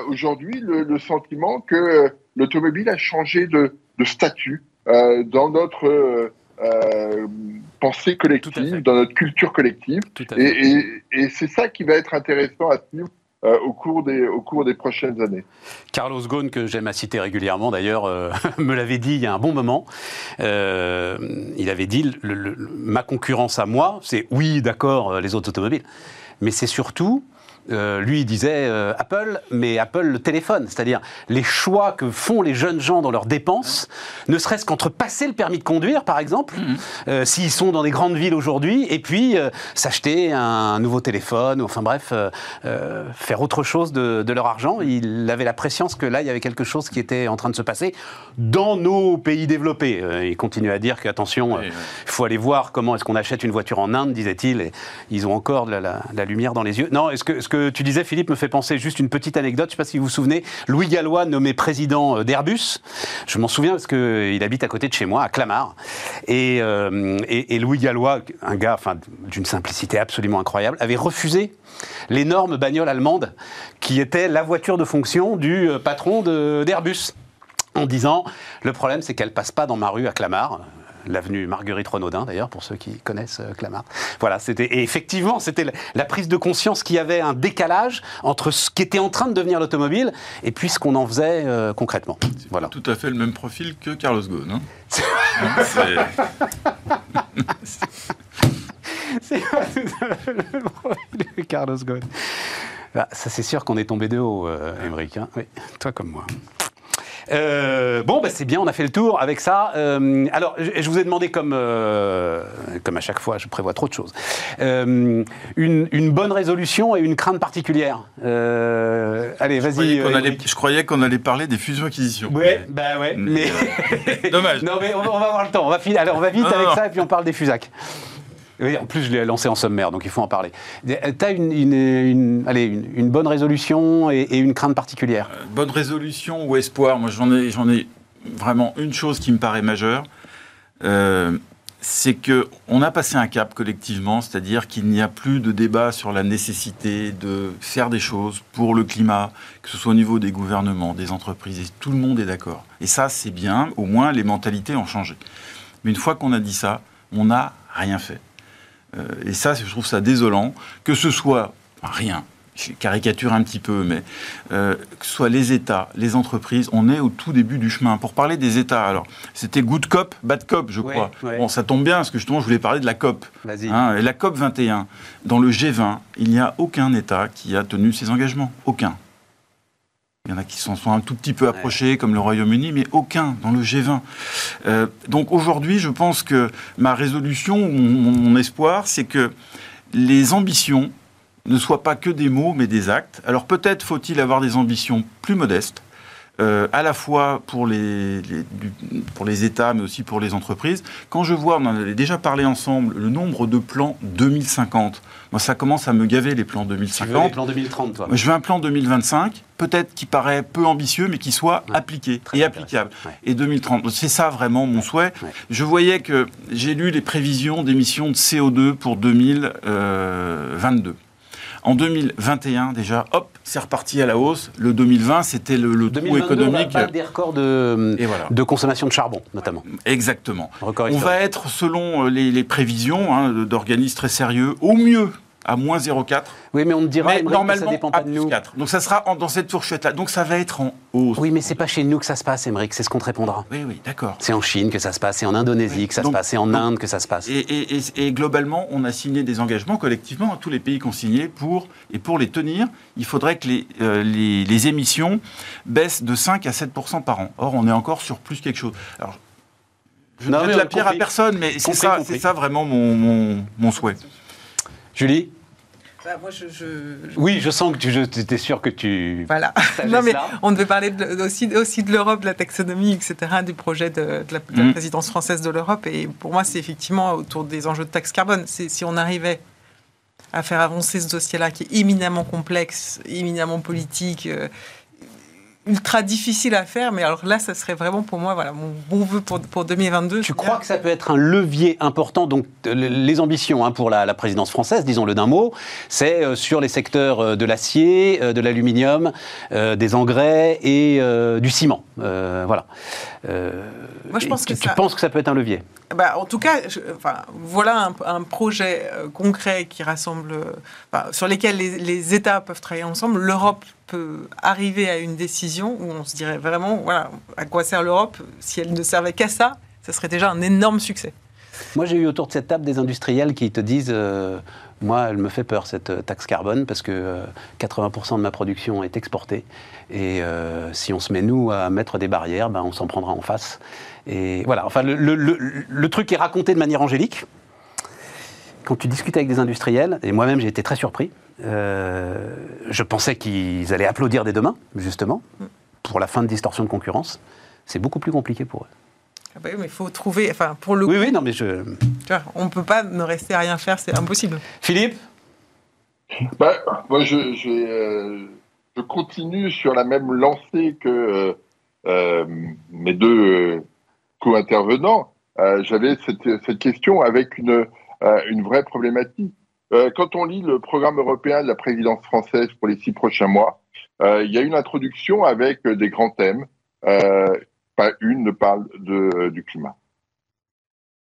[SPEAKER 3] aujourd'hui le, le, sentiment que l'automobile a changé de, de statut dans notre euh, pensée collective, dans notre culture collective. Et, et, et c'est ça qui va être intéressant à suivre euh, au, cours des, au cours des prochaines années.
[SPEAKER 1] Carlos Ghosn, que j'aime à citer régulièrement d'ailleurs, euh, <laughs> me l'avait dit il y a un bon moment. Euh, il avait dit ma concurrence à moi, c'est oui, d'accord, les autres automobiles, mais c'est surtout euh, lui, il disait euh, Apple, mais Apple le téléphone. C'est-à-dire les choix que font les jeunes gens dans leurs dépenses, ne serait-ce qu'entre passer le permis de conduire, par exemple, mm -hmm. euh, s'ils sont dans des grandes villes aujourd'hui, et puis s'acheter un, nouveau téléphone, ou enfin bref, faire autre chose de, de, leur argent. Il avait la préscience que là, il y avait quelque chose qui était en train de se passer dans nos pays développés. il continue à dire qu'attention, il oui, oui. faut aller voir comment est-ce qu'on achète une voiture en Inde, disait-il, et ils ont encore de la, la, la lumière dans les yeux. Non, est-ce que, est -ce que tu disais, Philippe, me fait penser juste une petite anecdote. Je ne sais pas si vous vous souvenez, Louis Gallois nommé président euh, d'Airbus. Je m'en souviens parce qu'il habite à côté de chez moi, à Clamart. Et, euh, et, et Louis Gallois, un gars enfin, d'une simplicité absolument incroyable, avait refusé l'énorme bagnole allemande qui était la voiture de fonction du euh, patron d'Airbus. En disant, le problème c'est qu'elle passe pas dans ma rue à Clamart, l'avenue Marguerite Renaudin d'ailleurs, pour ceux qui connaissent euh, Clamart. Voilà, c'était et effectivement, c'était la, prise de conscience qu'il y avait un décalage entre ce qui était en train de devenir l'automobile et puis ce qu'on en faisait euh, concrètement.
[SPEAKER 2] Voilà. Tout à fait le même profil que Carlos Ghosn. Hein <laughs>
[SPEAKER 1] c'est pas tout à fait le profil que Carlos Ghosn. Ah, ça, c'est sûr qu'on est tombé de haut, euh. Hein oui, toi comme moi. Euh, bon, bah, c'est bien, on a fait le tour avec ça. Euh, alors, je, je, vous ai demandé, comme, euh, comme à chaque fois, je prévois trop de choses, une, une, bonne résolution et une crainte particulière. Allez, vas-y.
[SPEAKER 2] Je croyais qu'on allait parler des fusions-acquisitions.
[SPEAKER 1] Ouais, bah ouais. Mais... <laughs>
[SPEAKER 2] Dommage.
[SPEAKER 1] non, mais on, on, va avoir le temps. On va, alors, on va vite non, avec non. ça et puis on parle des fusacs. En plus, je l'ai lancé en sommaire, donc il faut en parler. Tu as une, une, bonne résolution et, une crainte particulière?
[SPEAKER 2] Euh, Bonne résolution ou espoir Moi, j'en ai, ai vraiment une chose qui me paraît majeure. Euh, c'est que on a passé un cap collectivement, c'est-à-dire qu'il n'y a plus de débat sur la nécessité de faire des choses pour le climat, que ce soit au niveau des gouvernements, des entreprises, tout le monde est d'accord. Et ça, c'est bien, au moins les mentalités ont changé. Mais une fois qu'on a dit ça, on n'a rien fait. Euh, et ça, je trouve ça désolant, que ce soit rien, je caricature un petit peu, mais euh, que ce soit les États, les entreprises, on est au tout début du chemin. Pour parler des États, alors, c'était good cop, bad cop, je crois. Bon, ça tombe bien, parce que justement, je voulais parler de la COP. Hein, et la COP 21, dans le G20, il n'y a aucun État qui a tenu ses engagements. Aucun. Il y en a qui s'en sont un tout petit peu approchés, comme le Royaume-Uni, mais aucun dans le G20. Euh, donc aujourd'hui, je pense que ma résolution, mon espoir, c'est que les ambitions ne soient pas que des mots, mais des actes. Alors peut-être faut-il avoir des ambitions plus modestes, euh, à la fois pour les, pour les États, mais aussi pour les entreprises. Quand je vois, on en avait déjà parlé ensemble, le nombre de plans 2050, moi ça commence à me gaver les plans 2050. Tu veux
[SPEAKER 1] les plans 2030, toi?
[SPEAKER 2] Je veux un plan 2025, peut-être qui paraît peu ambitieux, mais qui soit appliqué et applicable. Et 2030, c'est ça vraiment mon souhait. Je voyais que j'ai lu les prévisions d'émissions de CO2 pour 2022. En 2021, déjà, hop, c'est reparti à la hausse. Le 2020, c'était le, le trou économique.
[SPEAKER 1] On des records de, de consommation de charbon, notamment.
[SPEAKER 2] Exactement. on va être, selon les, prévisions hein, d'organismes très sérieux, au mieux à moins 0,4.
[SPEAKER 1] Oui, mais on me dira mais normalement, que ça dépend pas de nous. 4.
[SPEAKER 2] Donc ça sera dans cette fourchette-là. Donc ça va être en hausse.
[SPEAKER 1] Oui, mais c'est pas chez nous que ça se passe, Émeric. C'est ce qu'on te répondra.
[SPEAKER 2] Oui, oui, d'accord.
[SPEAKER 1] C'est en Chine que ça se passe, c'est en Indonésie que ça se passe, c'est en Inde que ça se passe.
[SPEAKER 2] Et, globalement, on a signé des engagements collectivement, tous les pays qui ont signé, pour, et pour les tenir, il faudrait que les, euh, les, émissions baissent de 5 à 7 par an. Or, on est encore sur plus quelque chose. Alors, je ne mets la pierre à personne, mais c'est ça, ça vraiment mon, mon, mon souhait.
[SPEAKER 1] Julie
[SPEAKER 4] bah, moi, je,
[SPEAKER 1] Oui, je sens que tu étais sûr que tu.
[SPEAKER 4] Voilà. non, mais on devait parler aussi, aussi de l'Europe, de la taxonomie, etc., du projet de, la, mm. présidence française de l'Europe. Et pour moi, c'est effectivement autour des enjeux de taxe carbone. Si on arrivait à faire avancer ce dossier-là, qui est éminemment complexe, éminemment politique, euh, ultra difficile à faire, mais alors là, ça serait vraiment pour moi voilà, mon bon vœu pour, pour 2022.
[SPEAKER 1] Tu crois que ça peut être un levier important Donc, les ambitions hein, pour la, présidence française, disons-le d'un mot, c'est euh, sur les secteurs euh, de l'acier, euh, de l'aluminium, des engrais et du ciment. voilà.
[SPEAKER 4] Moi, je pense que
[SPEAKER 1] tu penses que ça peut être un levier?
[SPEAKER 4] Bah, en tout cas, voilà un, projet concret qui rassemble, sur lesquels les, États peuvent travailler ensemble. L'Europe peut arriver à une décision où on se dirait vraiment, voilà, à quoi sert l'Europe? Si elle ne servait qu'à ça, ce serait déjà un énorme succès.
[SPEAKER 1] Moi, j'ai eu autour de cette table des industriels qui te disent euh, Moi, elle me fait peur, cette euh, taxe carbone, parce que 80% euh, de ma production est exportée. Et si on se met, nous, à mettre des barrières, ben, on s'en prendra en face. Et voilà, enfin, le, le, truc est raconté de manière angélique. Quand tu discutes avec des industriels, et moi-même, j'ai été très surpris, euh, je pensais qu'ils allaient applaudir dès demain, justement, pour la fin de distorsion de concurrence. C'est beaucoup plus compliqué pour eux.
[SPEAKER 4] Ah bah oui, mais il faut trouver. Enfin, pour le
[SPEAKER 1] oui, oui, non, mais je.
[SPEAKER 4] on ne peut pas ne rester à rien faire, c'est impossible.
[SPEAKER 1] Philippe?
[SPEAKER 3] Bah, Moi, je, euh, je, continue sur la même lancée que euh, mes deux co-intervenants. J'avais cette, cette, question avec une, une vraie problématique. Euh, quand on lit le programme européen de la présidence française pour les six prochains mois, euh, il y a une introduction avec euh, des grands thèmes. pas une ne parle de, du climat.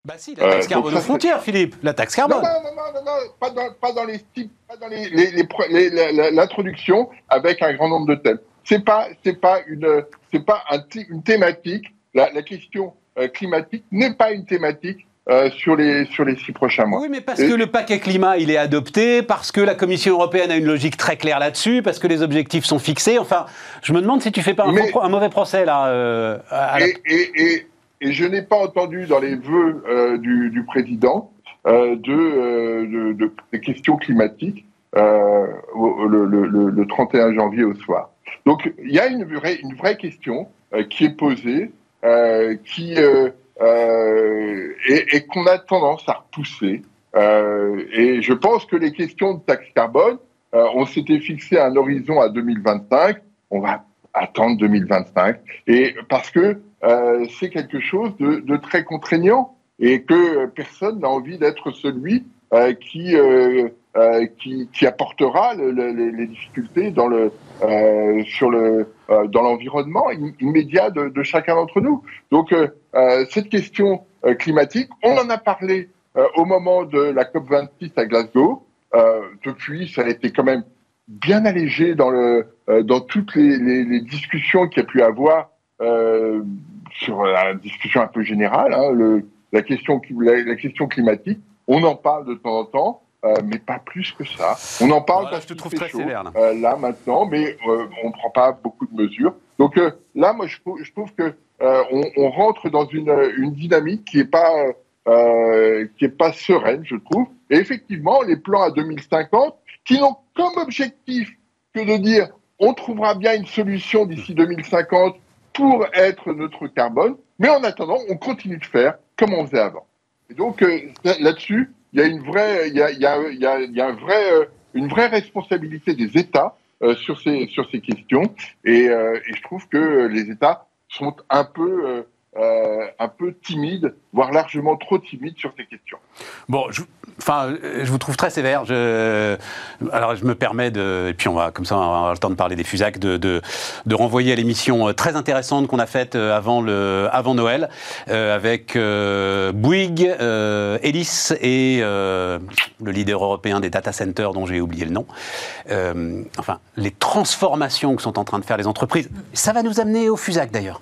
[SPEAKER 1] Bah si, la taxe carbone aux frontières, Philippe, la taxe carbone.
[SPEAKER 3] Non, non, non, non, non pas, dans, pas dans les pas dans les, l'introduction avec un grand nombre de thèmes. C'est pas, c'est pas une, c'est pas un, une thématique. La, la question climatique n'est pas une thématique euh, sur, les, sur les six prochains mois.
[SPEAKER 1] Oui, mais parce que le paquet climat, il est adopté, parce que la Commission européenne a une logique très claire là-dessus, parce que les objectifs sont fixés. Enfin, je me demande si tu fais pas un, mauvais procès là. Euh,
[SPEAKER 3] et, et, je n'ai pas entendu dans les vœux euh, du, du, président de, de, de, des questions climatiques le, le, le, 31 janvier au soir. Donc, il y a une vraie, une vraie question qui est posée, qui euh, et, et qu'on a tendance à repousser. Euh, et je pense que les questions de taxe carbone, euh, on s'était fixé un horizon à 2025, on va attendre 2025, et parce que c'est quelque chose de, très contraignant. et que personne n'a envie d'être celui qui, qui, qui apportera les difficultés dans le sur le dans l'environnement immédiat de, de chacun d'entre nous. Donc cette question climatique, on en a parlé au moment de la COP 26 à Glasgow. depuis, ça a été quand même bien allégé dans, le, euh, dans toutes les, les, les discussions qu'il y a pu avoir euh, sur la discussion un peu générale, hein, le, la, question, la, question climatique. On en parle de temps en temps, euh, mais pas plus que ça. On en parle
[SPEAKER 1] parce que je te trouve très
[SPEAKER 3] chaud,
[SPEAKER 1] sévère, là.
[SPEAKER 3] Euh, là. maintenant, mais euh, on ne prend pas beaucoup de mesures. Donc là, moi, je, je trouve que on, on, rentre dans une, une dynamique qui n'est pas qui est pas sereine, je trouve. Et effectivement, les plans à 2050 qui n'ont comme objectif que de dire on trouvera bien une solution d'ici 2050 pour être neutre carbone, mais en attendant, on continue de faire comme on faisait avant. Et donc là-dessus, il y a une vraie, il y a, il y a, il y a, euh, une vraie responsabilité des États euh, sur ces sur ces questions, euh, et, je trouve que les États sont un peu euh, un peu timide, voire largement trop timide sur ces questions.
[SPEAKER 1] Bon, je, enfin, je vous trouve très sévère. Je, alors, je me permets de, et puis on va, comme ça, on va avoir le temps de parler des Fusac, de, de, renvoyer à l'émission euh, très intéressante qu'on a faite euh, avant le, avant Noël, avec Bouygues, Elis et le leader européen des data centers dont j'ai oublié le nom. enfin, les transformations que sont en train de faire les entreprises. Ça va nous amener au Fusac d'ailleurs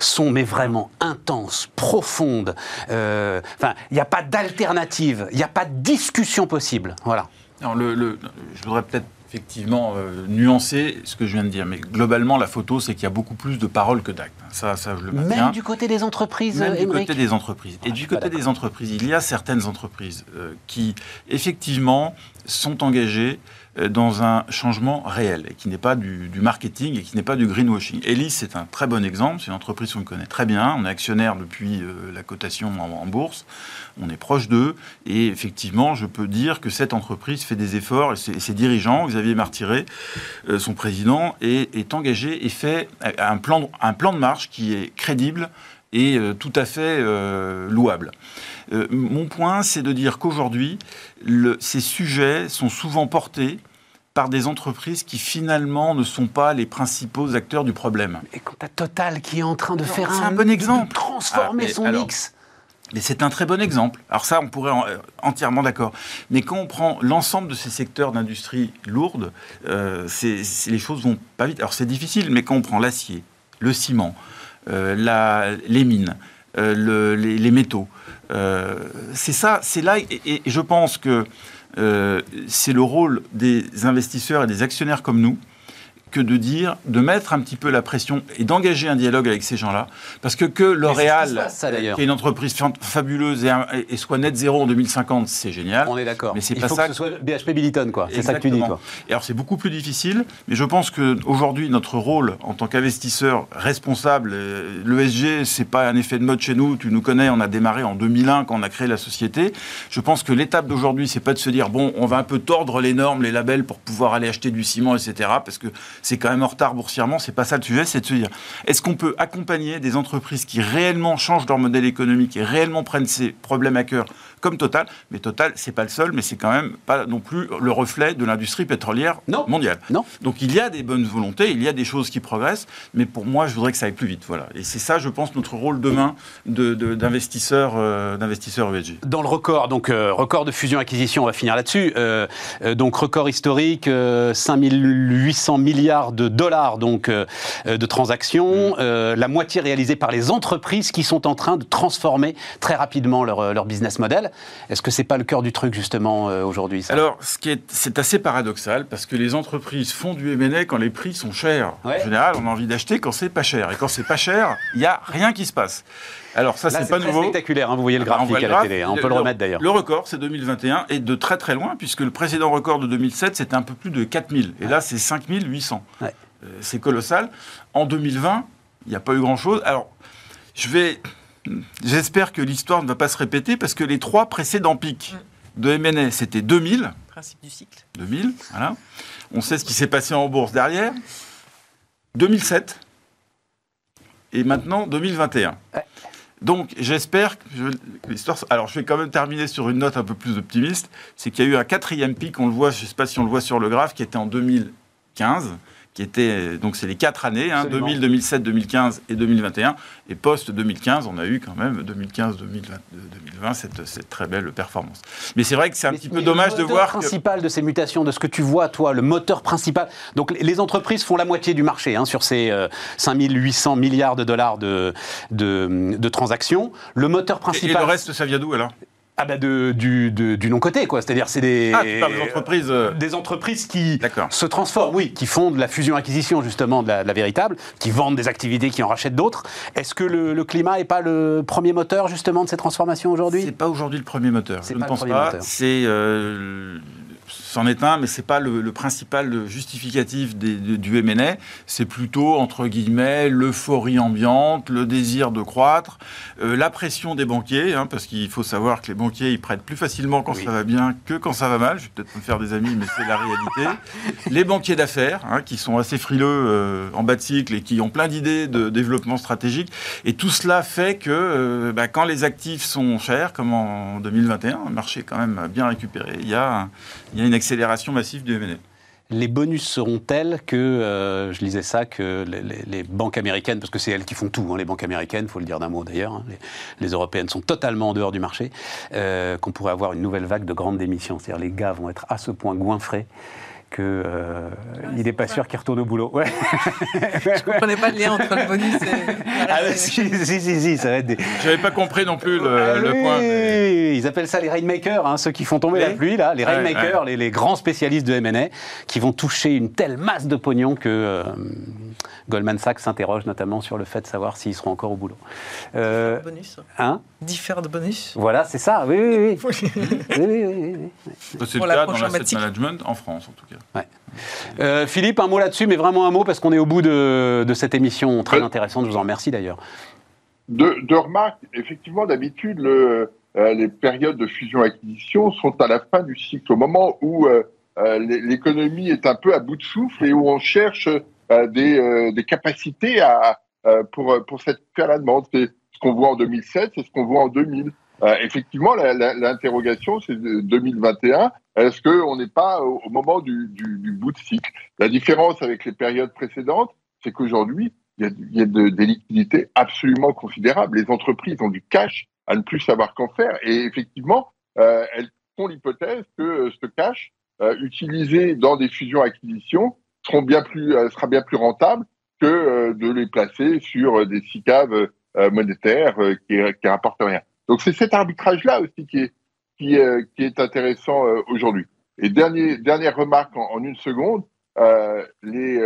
[SPEAKER 1] sont mais vraiment intenses, profondes. Euh, enfin, il n'y a pas d'alternative, il n'y a pas de discussion possible. Voilà.
[SPEAKER 2] Alors le, le, je voudrais peut-être effectivement euh, nuancer ce que je viens de dire, mais globalement, la photo, c'est qu'il y a beaucoup plus de paroles que d'actes. Ça, ça, je le maintiens.
[SPEAKER 1] Même du côté des entreprises,
[SPEAKER 2] Même du
[SPEAKER 1] Émeric
[SPEAKER 2] côté des entreprises. Et
[SPEAKER 1] Ah,
[SPEAKER 2] du côté des entreprises, il y a certaines entreprises euh, qui, effectivement, sont engagées dans un changement réel et qui n'est pas du, marketing et qui n'est pas du greenwashing. Elis, c'est un très bon exemple. C'est une entreprise qu'on connaît très bien. On est actionnaire depuis euh, la cotation en, bourse. On est proche d'eux. Et effectivement, je peux dire que cette entreprise fait des efforts et ses, dirigeants, Xavier Martiré, euh, son président, est, engagé et fait un plan, de- marche qui est crédible et euh, tout à fait euh, louable. Euh, mon point, c'est de dire qu'aujourd'hui, ces sujets sont souvent portés par des entreprises qui finalement ne sont pas les principaux acteurs du problème.
[SPEAKER 1] Et quand t'as Total qui est en train de faire un,
[SPEAKER 2] un bon exemple.
[SPEAKER 1] de transformer
[SPEAKER 2] Ah, mais
[SPEAKER 1] son
[SPEAKER 2] alors,
[SPEAKER 1] mix.
[SPEAKER 2] Mais c'est un très bon exemple. Alors ça, on pourrait en- euh, entièrement d'accord. Mais quand on prend l'ensemble de ces secteurs d'industrie lourde, euh, les choses vont pas vite. Alors c'est difficile, mais quand on prend l'acier, le ciment, euh, la- les mines, le- les, les métaux, c'est ça, c'est là, et, et je pense que c'est le rôle des investisseurs et des actionnaires comme nous que de dire, de mettre un petit peu la pression et d'engager un dialogue avec ces gens-là, parce que que L'Oréal, qui est une entreprise fa- fabuleuse et, un- et soit net zéro en 2050, c'est génial.
[SPEAKER 1] On est d'accord.
[SPEAKER 2] Mais c'est
[SPEAKER 1] Il
[SPEAKER 2] pas
[SPEAKER 1] faut
[SPEAKER 2] ça
[SPEAKER 1] que ce soit BHP Billiton, quoi. C'est ça que tu dis, toi.
[SPEAKER 2] Et alors c'est beaucoup plus difficile, mais je pense que aujourd'hui notre rôle en tant qu'investisseur responsable, euh, l'ESG c'est pas un effet de mode chez nous. Tu nous connais, on a démarré en 2001 quand on a créé la société. Je pense que l'étape d'aujourd'hui c'est pas de se dire bon on va un peu tordre les normes, les labels pour pouvoir aller acheter du ciment, etc. Parce que c'est quand même en retard boursièrement. C'est pas ça le sujet, c'est de se dire est-ce qu'on peut accompagner des entreprises qui réellement changent leur modèle économique et réellement prennent ces problèmes à cœur comme Total. Mais Total, c'est pas le seul, mais c'est quand même pas non plus le reflet de l'industrie pétrolière
[SPEAKER 1] Non.
[SPEAKER 2] mondiale.
[SPEAKER 1] Non.
[SPEAKER 2] Donc il y a des bonnes volontés, il y a des choses qui progressent, mais pour moi, je voudrais que ça aille plus vite. Voilà. Et c'est ça, je pense, notre rôle demain de- de- d'investisseur euh, d'investisseur ESG.
[SPEAKER 1] Dans le record, donc euh, record de fusion-acquisition, on va finir là-dessus. Euh, euh, donc record historique, euh, 5800 milliards de dollars donc de transactions, euh, la moitié réalisée par les entreprises qui sont en train de transformer très rapidement leur, leur business model. Est-ce que c'est pas le cœur du truc justement euh, aujourd'hui
[SPEAKER 2] Alors, ce qui est, c'est assez paradoxal parce que les entreprises font du M&A quand les prix sont chers.
[SPEAKER 1] Ouais.
[SPEAKER 2] En général, on a envie d'acheter quand c'est pas cher. Et quand c'est pas cher, il n'y a rien qui se passe. Alors ça, c'est pas
[SPEAKER 1] très
[SPEAKER 2] nouveau.
[SPEAKER 1] spectaculaire. hein, vous voyez le graphique à la télé. hein, on peut le, remettre d'ailleurs.
[SPEAKER 2] Le record, c'est 2021, et de très très loin, puisque le précédent record de 2007, c'était un peu plus de 4000. Et là, c'est 5800.
[SPEAKER 1] Ouais.
[SPEAKER 2] Euh, c'est colossal. En 2020, il n'y a pas eu grand-chose. Alors, je vais... J'espère que l'histoire ne va pas se répéter, parce que les trois précédents pics de M&A, c'était 2000.
[SPEAKER 4] Principe du cycle.
[SPEAKER 2] 2000, voilà. On sait ce qui s'est passé en bourse derrière. 2007. Et maintenant, 2021.
[SPEAKER 1] Ouais.
[SPEAKER 2] Donc, j'espère que l'histoire. Alors, je vais quand même terminer sur une note un peu plus optimiste. C'est qu'il y a eu un quatrième pic, on le voit, je ne sais pas si on le voit sur le graphe, qui était en 2015 qui donc c'est les quatre années, hein, 2000, 2007, 2015 et 2021. Et post 2015, on a eu quand même 2015, 2020, cette, cette très belle performance. Mais c'est vrai que c'est un petit peu dommage de voir.
[SPEAKER 1] Le principal de ces mutations, de ce que tu vois, toi, le moteur principal. Donc les entreprises font la moitié du marché hein, sur ces 5800 euh, milliards de dollars de, de, de, transactions. Le moteur principal.
[SPEAKER 2] Et, le reste, ça vient d'où alors?
[SPEAKER 1] Ah bah de, du, du non-côté, quoi. C'est-à-dire, c'est des,
[SPEAKER 2] ah, des entreprises... Euh,
[SPEAKER 1] des entreprises qui se transforment, oui, qui font de la fusion-acquisition, justement, de la, véritable, qui vendent des activités, qui en rachètent d'autres. Est-ce que le, climat n'est pas le premier moteur, justement, de ces transformations aujourd'hui?
[SPEAKER 2] C'est pas aujourd'hui le premier moteur. Je ne pense pas. C'est... Euh, c'en est un, mais c'est pas le, principal justificatif du M&A. C'est plutôt entre guillemets l'euphorie ambiante, le désir de croître, euh, la pression des banquiers, hein, parce qu'il faut savoir que les banquiers ils prêtent plus facilement quand ça va bien que quand ça va mal. Je vais peut-être me faire des amis, mais c'est la réalité. <laughs> les banquiers d'affaires, hein, qui sont assez frileux euh, en bas de cycle et qui ont plein d'idées de développement stratégique, et tout cela fait que euh, bah, quand les actifs sont chers, comme en 2021, le marché est quand même bien récupéré. Il y a, il y a une accélération massive du M&A
[SPEAKER 1] les bonus seront tels que, euh, je lisais ça, que les, banques américaines, parce que c'est elles qui font tout, hein, les banques américaines, il faut le dire d'un mot d'ailleurs, hein, les, européennes sont totalement en dehors du marché, euh, qu'on pourrait avoir une nouvelle vague de grandes démissions. C'est-à-dire les gars vont être à ce point goinfrés qu'il euh, n'est pas sûr qu'il retourne au boulot. Ouais. <laughs>
[SPEAKER 4] Je ne comprenais pas le lien entre le bonus et... <laughs>
[SPEAKER 1] ah si, si, si, ça va être des...
[SPEAKER 2] J'avais pas compris non plus le, ah point.
[SPEAKER 1] Ils appellent ça les rainmakers, hein, ceux qui font tomber la pluie, là, les rainmakers, les, les, grands spécialistes de M&A, qui vont toucher une telle masse de pognon que... Euh, Goldman Sachs s'interroge notamment sur le fait de savoir s'ils seront encore au boulot.
[SPEAKER 4] Euh, bonus.
[SPEAKER 1] Hein
[SPEAKER 4] de bonus.
[SPEAKER 1] Voilà, c'est ça. Oui, oui, oui. <laughs> oui,
[SPEAKER 2] oui, oui, C'est le cas dans l'asset management en France, en tout cas.
[SPEAKER 1] Ouais. Euh, Philippe, un mot là-dessus, mais vraiment un mot parce qu'on est au bout de, de cette émission très intéressante. Je vous en remercie d'ailleurs.
[SPEAKER 3] Deux, remarques. Effectivement, d'habitude, le, euh, les périodes de fusion-acquisition sont à la fin du cycle, au moment où euh, l'économie est un peu à bout de souffle et où on cherche des, des, capacités à, pour, pour satisfaire la demande. C'est ce qu'on voit en 2007, c'est ce qu'on voit en 2000. Euh, effectivement, l'interrogation, c'est 2021. Est-ce qu'on n'est pas au, moment du, bout de cycle? La différence avec les périodes précédentes, c'est qu'aujourd'hui, il y a, des liquidités absolument considérables. Les entreprises ont du cash à ne plus savoir qu'en faire. Et effectivement, euh, elles font l'hypothèse que euh, ce cash utilisé dans des fusions-acquisitions seront bien plus, sera bien plus rentable que de les placer sur des SICAV monétaires qui, qui rapportent rien. Donc c'est cet arbitrage-là aussi qui est, euh, intéressant euh, aujourd'hui. Et dernier, dernière remarque en, une seconde, euh, les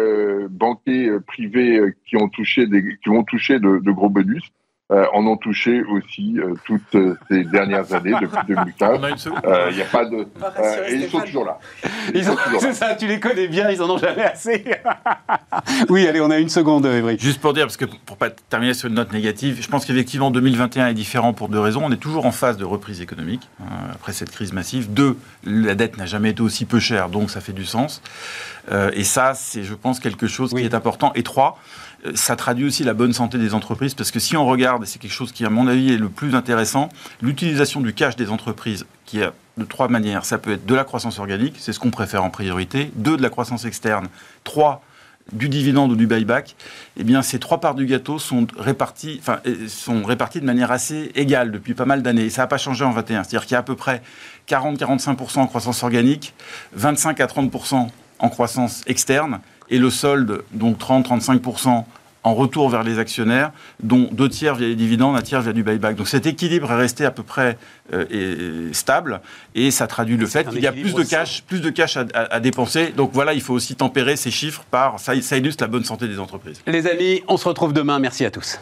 [SPEAKER 3] banquiers privés qui ont touché vont toucher de gros bonus en ont touché aussi euh, toutes euh, ces dernières années, depuis 2015. Il n'y a pas de. et ils sont toujours là.
[SPEAKER 1] C'est ça, tu les connais bien, ils en ont jamais assez. <laughs> oui, allez, on a une seconde, Évry.
[SPEAKER 2] Juste pour dire, parce que pour pas terminer sur une note négative, je pense qu'effectivement 2021 est différent pour deux raisons. On est toujours en phase de reprise économique hein, après cette crise massive. Deux, la dette n'a jamais été aussi peu chère, donc ça fait du sens. et ça, c'est, je pense, quelque chose qui est important. Et trois, ça traduit aussi la bonne santé des entreprises, parce que si on regarde, et c'est quelque chose qui, à mon avis, est le plus intéressant, l'utilisation du cash des entreprises, qui a de trois manières. Ça peut être de la croissance organique, c'est ce qu'on préfère en priorité. Deux, de la croissance externe. Trois, du dividende ou du buyback, eh bien, ces trois parts du gâteau sont réparties, enfin, sont réparties de manière assez égale depuis pas mal d'années. Et ça n'a pas changé en 21. C'est-à-dire qu'il y a à peu près 40-45% en croissance organique, 25 à 30% en croissance externe, et le solde, donc 30-35% en retour vers les actionnaires, dont deux tiers via les dividendes, un tiers via du buyback. Donc cet équilibre est resté à peu près euh, stable et ça traduit le fait qu'il y a plus de cash, plus de cash à, dépenser. Donc voilà, il faut aussi tempérer ces chiffres par ça, ça illustre la bonne santé des entreprises.
[SPEAKER 1] Les amis, on se retrouve demain. Merci à tous.